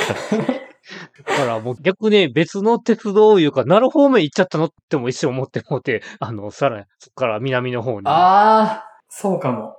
だからもう逆に別の鉄道いうか、なる方面行っちゃったのっても一瞬思ってもうて、あの、さらに、そっから南の方に。あー、そうかも。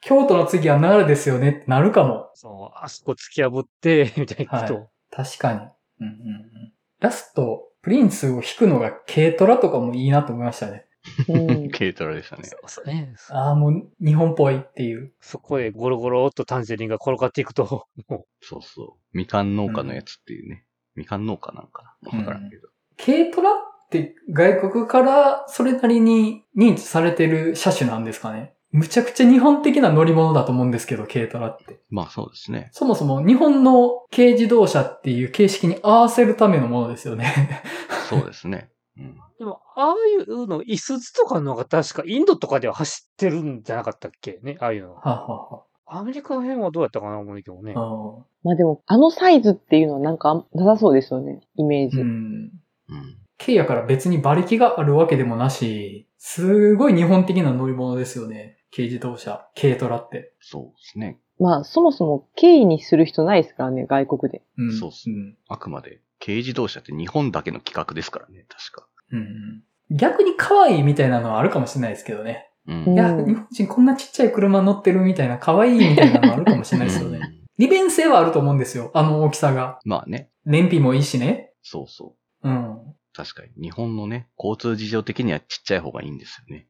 京都の次は奈良ですよねってなるかも。そう、あそこ突き破って、みたいな人。確かに。うんうんうん、ラスト、プリンスを引くのが軽トラとかもいいなと思いましたね。うん。軽トラでしたね。そうそうね。ああ、もう日本っぽいっていう。そこへゴロゴロっとタンジェリンが転がっていくと、もそう。そう。みかん農家のやつっていう。ね。みかん農家なんかなわからんけど。軽トラって外国からそれなりに認知されてる車種なんですかね。むちゃくちゃ日本的な乗り物だと思う。んですけど、軽トラって。まあそう。ですね。そもそも日本の軽自動車っていう。形式に合わせるためのものですよね。そう。ですね。うん。う。でも、ああいうの、イスズとかのが確かインドとかでは走ってるんじゃなかったっけね、ああいうの。はあ、はアメリカの辺はどうやったかな、思うけどねまあでも、あのサイズっていうのはなんかなさそうですよね。イメージ。うん。うん。軽やから別に馬力があるわけでもなし、すごい日本的な乗り物ですよね。軽自動車、軽トラって。そうですね。まあ、そもそも軽にする人ないですからね、外国で。うん。そうっすん。あくまで、軽自動車って日本だけの企画ですからね、確か。うん。逆に可愛いみたいなのはあるかもしれないですけどね。うん。うんいや、日本人こんなちっちゃい車乗ってるみたいな可愛いみたいなのあるかもしれないですよね。うん利便性はあると思うんですよ。あの大きさが。まあね。燃費もいいしね。そうそう。うん。確かに。日本のね、交通事情的にはちっちゃい方がいいんですよね。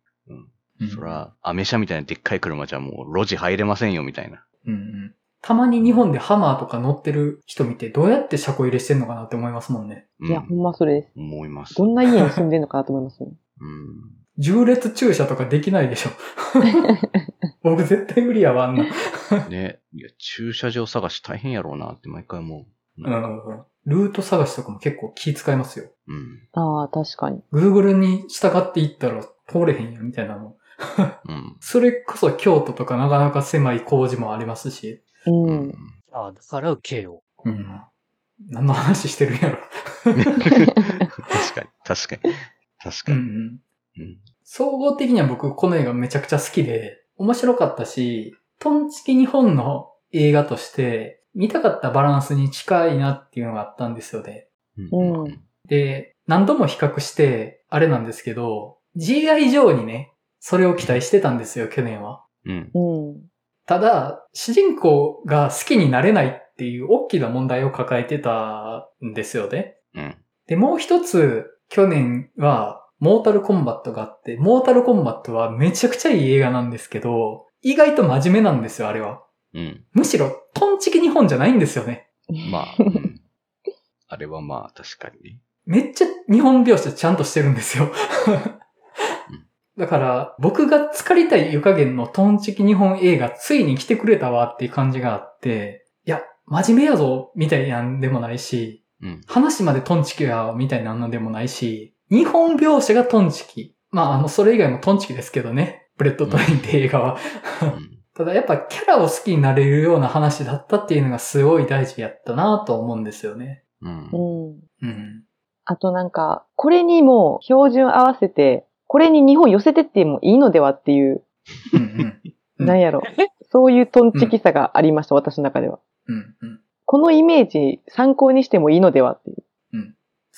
うん。そら、アメ車みたいなでっかい車じゃもう路地入れませんよ、みたいな。うんうん。たまに日本でハマーとか乗ってる人見てどうやって車庫入れしてんのかなって思いますもんね。うん、いや、ほんまそれです。思います。どんな家に住んでんのかなと思いますよ。うん。重列駐車とかできないでしょ。僕絶対無理やわ、あんな。ね。いや、駐車場探し大変やろうなって毎回思う。うん。ルート探しとかも結構気使いますよ。うん。ああ、確かに。Google に従っていったら通れへんや、みたいなの。うん。それこそ京都とかなかなか狭い工事もありますし。う。うんん。ああ、だから軽を。うん。何の話してるんやろ。確かに、確かに。確かに。うんうん。うん。総合的には僕この映画めちゃくちゃ好きで、面白かったし、トンチキ日本の映画として見たかったバランスに近いなっていうのがあったんですよね。うんうん。で、何度も比較して、あれなんですけど、GI 上にね、それを期待してたんですよ、去年は。うん。うん。ただ、主人公が好きになれないっていう大きな問題を抱えてたんですよね。うん。で、もう一つ、去年は、モータルコンバットがあって、モータルコンバットはめちゃくちゃいい映画なんですけど、意外と真面目なんですよ、あれは。うん。むしろ、トンチキ日本じゃないんですよね。まあ、うんあれはまあ確かにね。めっちゃ日本描写ちゃんとしてるんですよ。だから、僕が浸かりたい湯加減のトンチキ日本映画、ついに来てくれたわっていう感じがあって、いや、真面目やぞ、みたいなんでもないし、うん。話までトンチキや、みたいなのでもないし、日本描写がトンチキ。まあ、あの、それ以外もトンチキですけどね。ブレットトレインって映画は。うんただやっぱキャラを好きになれるような話だったっていうのがすごい大事やったなと思うんですよね。うんう。ん。うん。あとなんか、これにもう標準合わせて、これに日本寄せてってもいいのではっていう、うんうん。うんなんやろ。そういうトンチキさがありました、私の中では。うんうん。このイメージ参考にしてもいいのではっていう。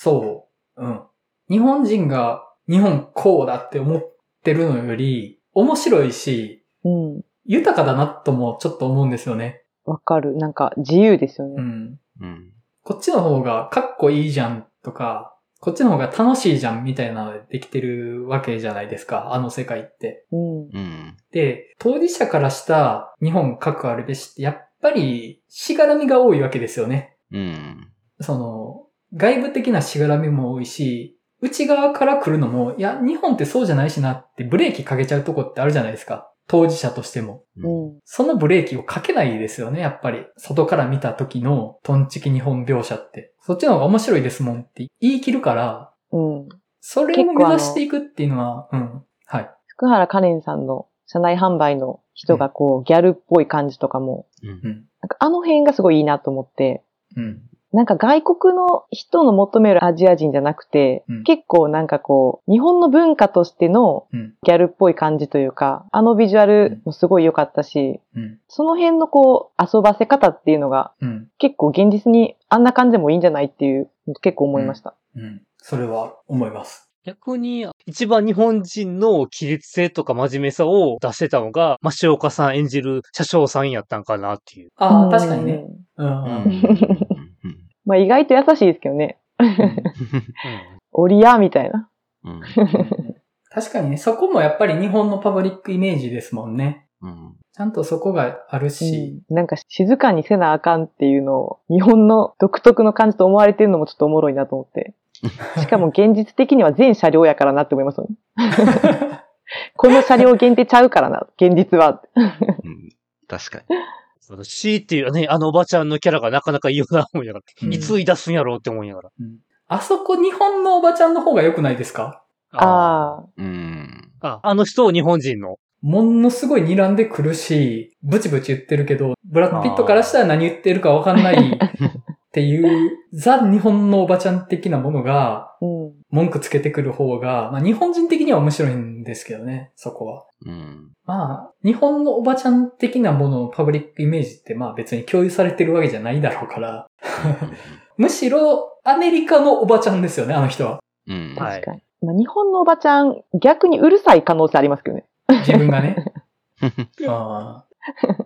そう。うん。日本人が日本こうだって思ってるのより、面白いし、うん。豊かだなともちょっと思うんですよね。わかる。なんか自由ですよね。うん。うん。こっちの方がかっこいいじゃんとか、こっちの方が楽しいじゃんみたいなのでできてるわけじゃないですか、あの世界って。うん。うん。で、当事者からした日本各あるべしってやっぱりしがらみが多いわけですよね。うん。その、外部的なしがらみも多いし、内側から来るのも、いや、日本ってそうじゃないしなってブレーキかけちゃうとこってあるじゃないですか。当事者としても。うん。そのブレーキをかけないですよね、やっぱり。外から見た時のトンチキ日本描写って。そっちの方が面白いですもんって言い切るから、うん。それを目指していくっていうのは、うん。はい。福原カレンさんの社内販売の人がこう、ギャルっぽい感じとかも、うんうん。なんかあの辺がすごいいいなと思って、うん。なんか外国の人の求めるアジア人じゃなくて、うん結構なんかこう、日本の文化としてのうん。ギャルっぽい感じというか、あのビジュアルもすごい良かったし、うん。その辺のこう、遊ばせ方っていうのがうん。結構現実にあんな感じでもいいんじゃないっていう、結構思いました。うん。それは思います。逆に、一番日本人の規律性とか真面目さを出してたのが、増岡さん演じる車掌さんやったんかなっていう。ああ、確かにね。うん。うん。まあ意外と優しいですけどね。うんオリアみたいな。うん。確かにね、そこもやっぱり日本のパブリックイメージですもんね。うん。ちゃんとそこがあるし、うんなんか静かにせなあかんっていうのを日本の独特の感じと思われてるのもちょっとおもろいなと思って。しかも現実的には全車両やからなって思いますよね。この車両限定ちゃうからな、現実は。うん。確かに。C っていうね、あのおばちゃんのキャラがなかなかいいよな、思いながら。うんいつ言い出すんやろうって思いながら。うんあそこ日本のおばちゃんの方が良くないですか？ああ。うん。あ。あの人を日本人の。ものすごい睨んでくるし、ブチブチ言ってるけど、ブラッドピットからしたら何言ってるかわかんない っていう、ザ日本のおばちゃん的なものが、うん。文句つけてくる方が、まあ日本人的には面白いんですけどね、そこは。うん。まあ、日本のおばちゃん的なもののパブリックイメージってまあ別に共有されてるわけじゃないだろうから、むしろアメリカのおばちゃんですよね、あの人は。うん。はい確かに。まあ、日本のおばちゃん、逆にうるさい可能性ありますけどね。自分がね。あ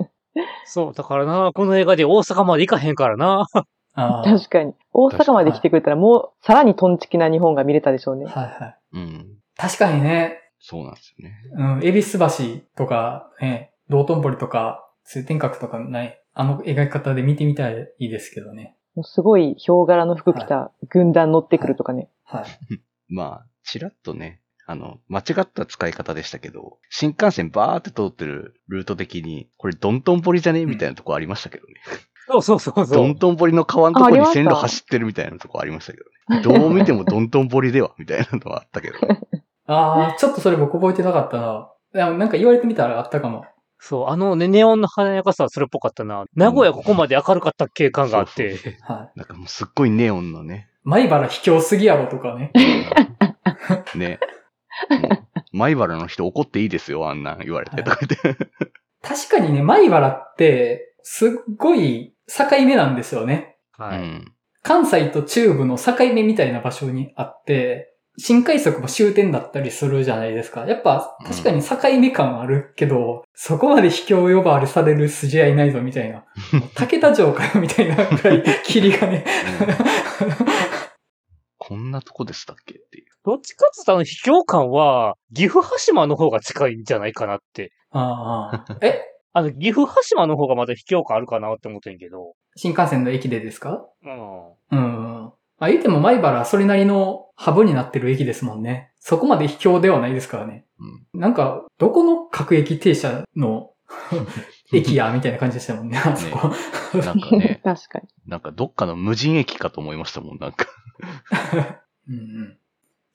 そう、だからな、この映画で大阪まで行かへんからな。確かに。大阪まで来てくれたらもうさらにトンチキな日本が見れたでしょうね。はいはい。うん。確かにね、そうなんですよね。うん、恵比寿橋とか、ね、道頓堀とか、通天閣とかない、あの描き方で見てみたいですけどね。もうすごいヒョウ柄の服着た軍団乗ってくるとかね。はい。まあ、ちらっとね、あの、間違った使い方でしたけど、新幹線バーって通ってるルート的に、これドントン堀じゃね？みたいなとこありましたけどね。そうそうそうそうドン。トン堀の川のとこに線路走ってるみたいなとこありましたけどね。どう見てもドントン堀では、みたいなのはあったけどね。ああ、ちょっとそれ僕覚えてなかったな。いや、なんか言われてみたらあったかも。そう、あのね、ネオンの華やかさはそれっぽかったな。名古屋ここまで明るかったっけ感があって。そうそうはい。なんかもうすっごいネオンのね、米原卑怯すぎやろとかね。ね。米原の人怒っていいですよ、あんなん言われてとか言って。確かにね、米原って、すっごい境目なんですよね。はい。うん。関西と中部の境目みたいな場所にあって、新快速も終点だったりするじゃないですか。やっぱ、確かに境目感はあるけど、そこまで卑怯呼ばわりされる筋合いないぞ、みたいな。武田城かよ、みたいなくらい、霧がね。こんなとこでしたっけっていう。どっちかっていうとあの卑怯感は、岐阜羽島の方が近いんじゃないかなって。ああ。え、あの、岐阜羽島の方がまだ卑怯感あるかなって思ってんけど。新幹線の駅でですか？うん。うん。まあ言っても前原それなりのハブになってる駅ですもんね。そこまで卑怯ではないですからね。なんか、どこの各駅停車の 駅や、みたいな感じでしたもんね、あそこ。うん。なんかね、確かに。なんかどっかの無人駅かと思いましたもん、なんか。うんうん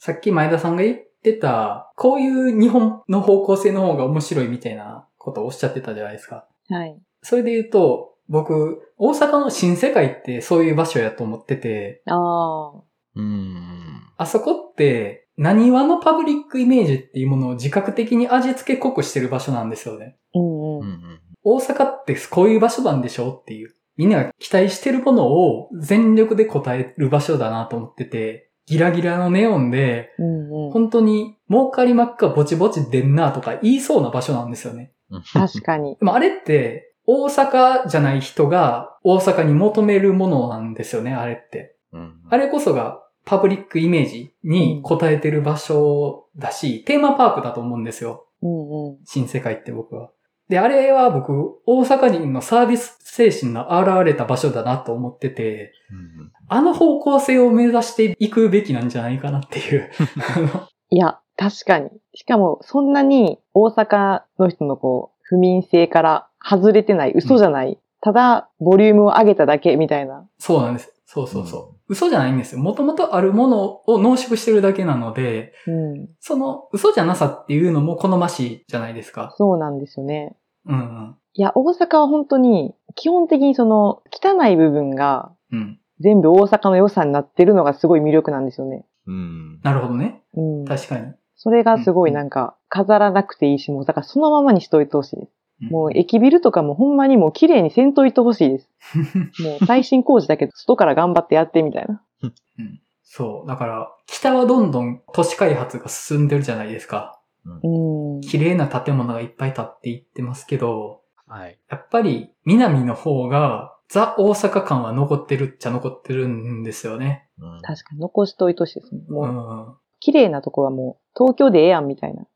さっき前田さんが言ってた、こういう日本の方向性の方が面白いみたいなことをおっしゃってたじゃないですか。はい。それで言うと、僕、大阪の新世界ってそういう場所やと思ってて、ああ。うん。あそこって、何話のパブリックイメージっていうものを自覚的に味付け濃くしてる場所なんですよね。うんうん。大阪ってこういう場所なんでしょっていう。みんなが期待してるものを全力で答える場所だなと思ってて、ギラギラのネオンで、うんうん。本当に儲かりまっかぼちぼち出んなとか言いそうな場所なんですよね。確かに。でもあれって、大阪じゃない人が大阪に求めるものなんですよね、あれって。うん。あれこそがパブリックイメージに応えてる場所だし、テーマパークだと思うんですよ。うんうん。新世界って僕は。で、あれは僕、大阪人のサービス精神の現れた場所だなと思ってて、うんあの方向性を目指していくべきなんじゃないかなっていう。あ の いや、確かに。しかも、そんなに大阪の人のこう、不眠性から外れてない、嘘じゃない。ただ、ボリュームを上げただけみたいな。そうなんです。そうそうそう。嘘じゃないんですよ。もともとあるものを濃縮してるだけなので、うん。その嘘じゃなさっていうのも好ましいじゃないですか。そうなんですよね。うんいや、大阪は本当に、基本的にその、汚い部分がうん。うん。全部大阪の良さになってるのがすごい魅力なんですよね。うん。なるほどね。うん。確かに。それがすごいなんか、飾らなくていいし、もう、だからそのままにしといてほしいです。もう駅ビルとかもほんまにもう綺麗にせんといてほしいです。もう耐震工事だけど、外から頑張ってやってみたいな。うんそう。だから、北はどんどん都市開発が進んでるじゃないですか。うん。綺麗な建物がいっぱい建っていってますけど、はい。やっぱり南の方がザ・大阪感は残ってるっちゃ残ってるんですよね。うん確かに残しといてほしいですね。うもう、ん。綺麗なとこはもう、東京でええやんみたいな。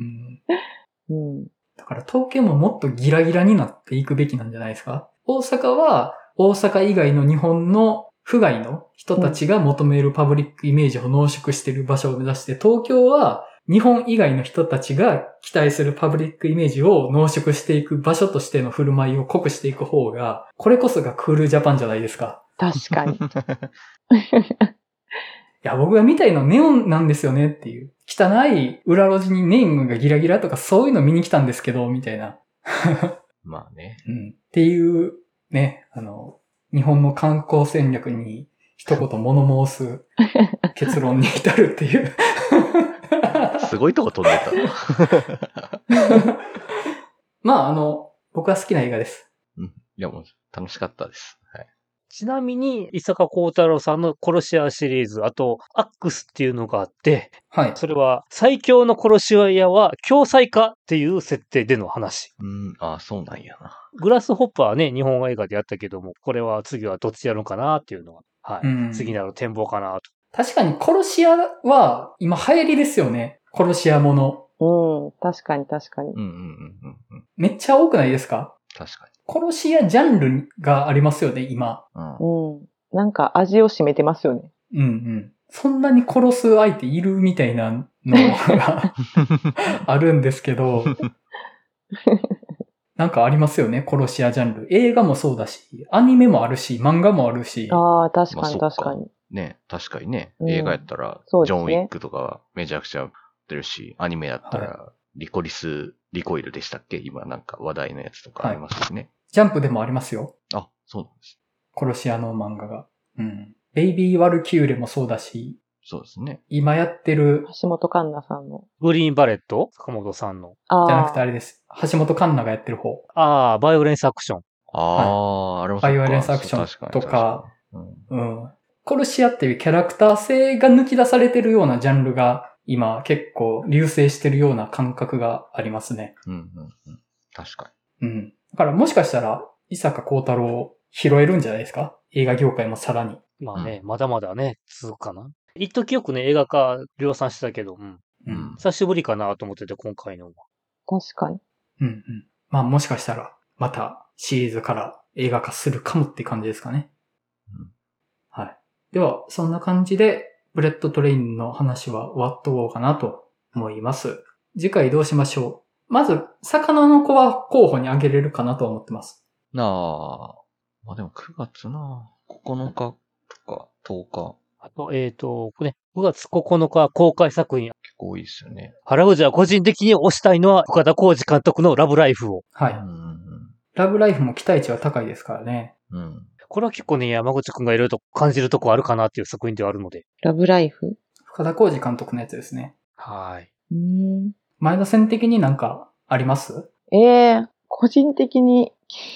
うんうん。だから東京ももっとギラギラになっていくべきなんじゃないですか？大阪は大阪以外の日本の府外の人たちが求めるパブリックイメージを濃縮している場所を目指して、東京は日本以外の人たちが期待するパブリックイメージを濃縮していく場所としての振る舞いを濃くしていく方が、これこそがクールジャパンじゃないですか。確かに。いや、僕が見たいのはネオンなんですよねっていう。汚い裏路地にネームがギラギラとかそういうの見に来たんですけど、みたいな。まあね。うん。っていう、ね、あの、日本の観光戦略に一言物申す 結論に至るっていう。すごいとこ飛んでた。まあ、あの、僕は好きな映画です。いやもう楽しかったです。はい。ちなみに、伊坂幸太郎さんの殺し屋シリーズ、あと、アックスっていうのがあって、はい。それは、最強の殺し屋は共済化っていう設定での話。うん、ああ、そうなんやな。グラスホッパーはね、日本映画でやったけども、これは次はどっちやるのかなっていうのは、はい。うん次なる展望かなと。確かに殺し屋は今流行りですよね。殺し屋もの。うん。確かに確かにうん。うんうんうんうん。めっちゃ多くないですか？確か殺し屋ジャンルがありますよね、今。に。うん。うん。なんか味を占めてますよね。うんうん。そんなに殺す相手いるみたいなのが あるんですけど、なんかありますよね、殺し屋ジャンル。映画もそうだし、アニメもあるし、漫画もあるし。ああ、確かに確かに。ね、確かにね。うん映画やったら、ジョン・ウィックとかめちゃくちゃ出るし、アニメやったら、リコリス・リコイルでしたっけ？今なんか話題のやつとかありますしね。ジャンプでもありますよ。あ、そうなんです。殺し屋の漫画が。うん。ベイビー・ワルキューレもそうだし、そうですね。今やってる、橋本環奈さんの。グリーンバレット？坂本さんの。ああ。じゃなくてあれです。橋本環奈がやってる方。ああ、バイオレンスアクション。ああ、あれもバイオレンスアクション確かにとか。確かにうんうん。コルシアっていうキャラクター性が抜き出されてるようなジャンルが今結構流星してるような感覚がありますね。うんうんうん。確かうん。だからもしかしたら、伊坂幸太郎拾えるんじゃないですか？映画業界もさらに。まあね、まだまだね、続くかな。一時よくね、映画化量産してたけど、うん。ううん久しぶりかなと思ってて、今回のは。確かに。うんうん。まあもしかしたら、またシリーズから映画化するかもって感じですかね。うんはい。では、そんな感じで、ブレットトレインの話は終わっとこうかなと思います。次回どうしましょう？まず、魚の子は候補に挙げれるかなと思ってます。に。なあ、まあでも9月な9日とか10日、あと、えっ、と、ね、9月9日公開作品。結構多いですよね。原口は個人的に推したいのは、岡田浩二監督のラブライフを。はい。ラブライフも期待値は高いですからね。うん。うん。これは結構ね、山口くんがいろいろと感じるとこあるかなっていう作品ではあるので。ラブライフ？深田浩二監督のやつですね。はい。うーん。前田線的になんかあります？ええ個人的に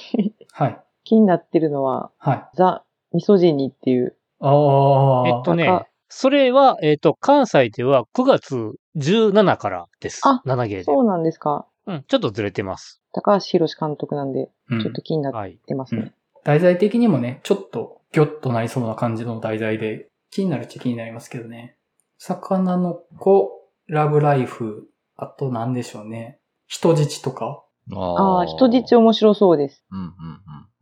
はい。気になってるのは、はい。ザ・ミソジニっていう、ああ。えっとねそれは、えっ、と、関西では9月17からです。あ7芸で。そうなんですか。うん、ちょっとずれてます。高橋博士監督なんで、うんちょっと気になっはい。てますね。題材的にもね、ちょっとギョッとなりそうな感じの題材で、気になるっちゃ気になりますけどね。魚の子、ラブライフ、あと何でしょうね。人質とか。ああ、人質面白そうです。うんうんうん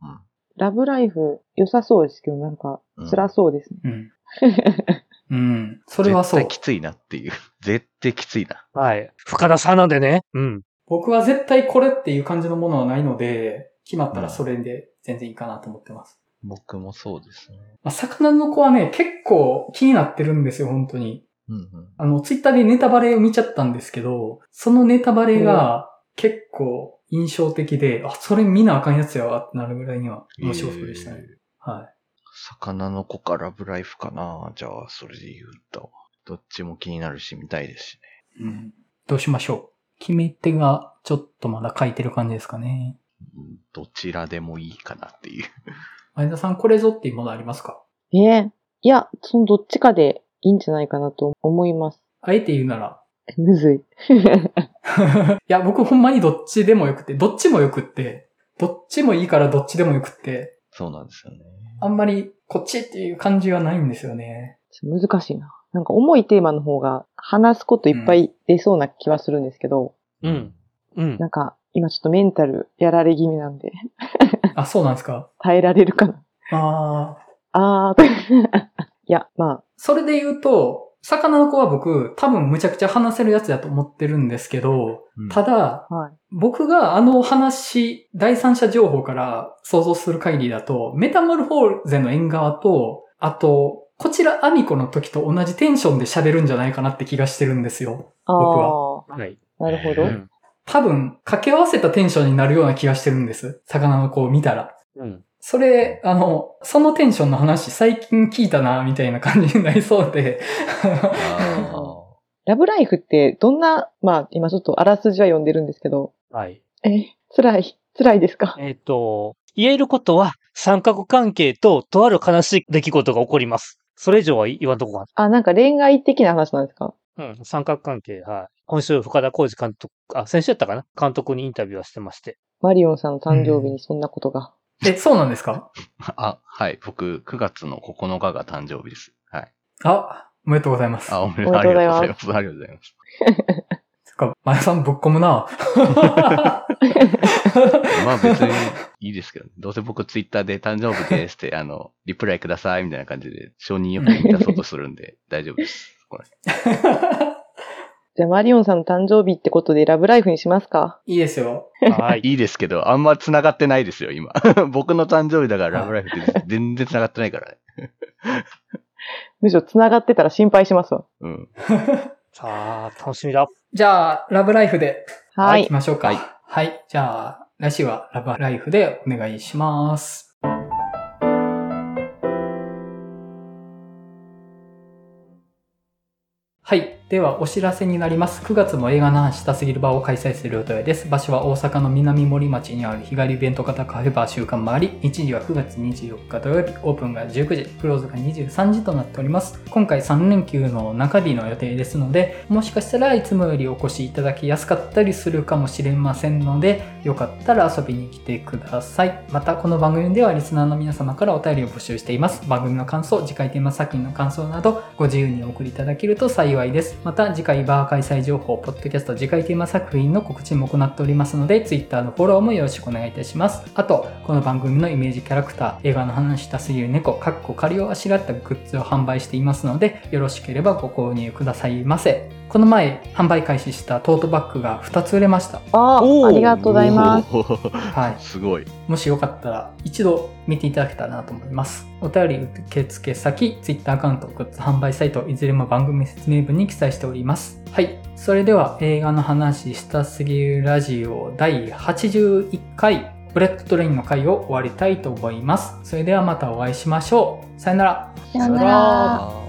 うん。ラブライフ良さそうですけど、なんか辛そうですね。うん。うん。それはそう絶対。きついなっていう。絶対きついな。はい。深田さんなんでね。うん。僕は絶対これっていう感じのものはないので、決まったらそれで全然いいかなと思ってます。僕もそうですね。まあ、魚の子はね、結構気になってるんですよ、本当に。うんうん。あの、ツイッターでネタバレを見ちゃったんですけど、そのネタバレが結構印象的で、あ、それ見なあかんやつやわってなるぐらいには面白そうでしたね。えーはい。魚の子かラブライフかな？じゃあ、それで言うと。どっちも気になるし、見たいですしね。うん。どうしましょう。決め手がちょっとまだ書いてる感じですかね。うんどちらでもいいかなっていう。前田さん、これぞっていうものありますか？ええいや、そのどっちかでいいんじゃないかなと思います。あえて言うなら？えむずい。いや、僕ほんまにどっちでもよくて、どっちもよくって、どっちもいいからどっちでもよくって、そうなんですよね。あんまりこっちっていう感じはないんですよね。難しいな。なんか重いテーマの方が話すこといっぱい出そうな気はするんですけど、うん。うん。なんか今ちょっとメンタルやられ気味なんで、あ、そうなんですか？耐えられるかな。あー。あー、いや、まそれで言うと、魚の子は僕、多分むちゃくちゃ話せるやつだと思ってるんですけど、うんただ、あ、はい。僕があの話、第三者情報から想像する限りだと、メタモルフォーゼの縁側と、あと、こちらアミコの時と同じテンションで喋るんじゃないかなって気がしてるんですよ。あ僕あ、はい。なるほど。うん。多分、掛け合わせたテンションになるような気がしてるんです。魚の子を見たら。うん。それ、あの、そのテンションの話最近聞いたな、みたいな感じになりそうで。あ ラブライフってどんな、まあ今ちょっとあらすじは読んでるんですけど、はい。え、辛い、辛いですか？えっ、と、言えることは、三角関係と、とある悲しい出来事が起こります。それ以上は言わんとこが。あ、なんか恋愛的な話なんですか？うん。三角関係、はい。今週、深田浩二監督、あ、先週やったかな？監督にインタビューはしてまして。マリオンさんの誕生日にそんなことが。え、そうなんですか？ー あ、はい。僕、9月の9日が誕生日です。はい。あ、おめでとうございます。あ、おめでおとうございますありがとうございます。ありがとうございます。つうか、前田さんぶっ込むな。まあ別にいいですけど、どうせ僕ツイッターで誕生日ですって、あの、リプライくださいみたいな感じで承認欲求満たそうとするんで大丈夫です。これ。じゃあマリオンさんの誕生日ってことでラブライフにしますか？いいですよ。はい。いいですけど、あんま繋がってないですよ、今。僕の誕生日だからラブライフって全然繋がってないからね。むしろ繋がってたら心配しますわ。うん。さあ、楽しみだ。じゃあ、ラブライフではい行き。ましょうか。はいはい。じゃあ、来週はラブライフでお願いします。はい。では、お知らせになります。9月も映画の話したすぎる場を開催する予定です。場所は大阪の南森町にある日帰りイベント型カフェバー週間もあり、日時は9月24日土曜日、オープンが19時、クローズが23時となっております。今回3連休の中日の予定ですので、もしかしたらいつもよりお越しいただきやすかったりするかもしれませんので、よかったら遊びに来てください。また、この番組ではリスナーの皆様からお便りを募集しています。番組の感想、次回テーマ作品の感想など、ご自由にお送りいただけると幸いです。また、次回バー開催情報、ポッドキャスト次回テーマ作品の告知も行っておりますので、Twitter のフォローもよろしくお願いいたします。あと、この番組のイメージキャラクター、映画の話したすぎる猫、かっこ仮をあしらったグッズを販売していますので、よろしければご購入くださいませ。この前、販売開始したトートバッグが2つ売れました。ああ、りがとうございます。はい。すごい。もしよかったら一度見ていただけたらなと思います。お便り受付先、Twitter アカウント、グッズ販売サイト、いずれも番組説明文に記載しております。はい。それでは映画の話したすぎるラジオ第81回、ブレットトレインの回を終わりたいと思います。それではまたお会いしましょう。さよなら。さよなら。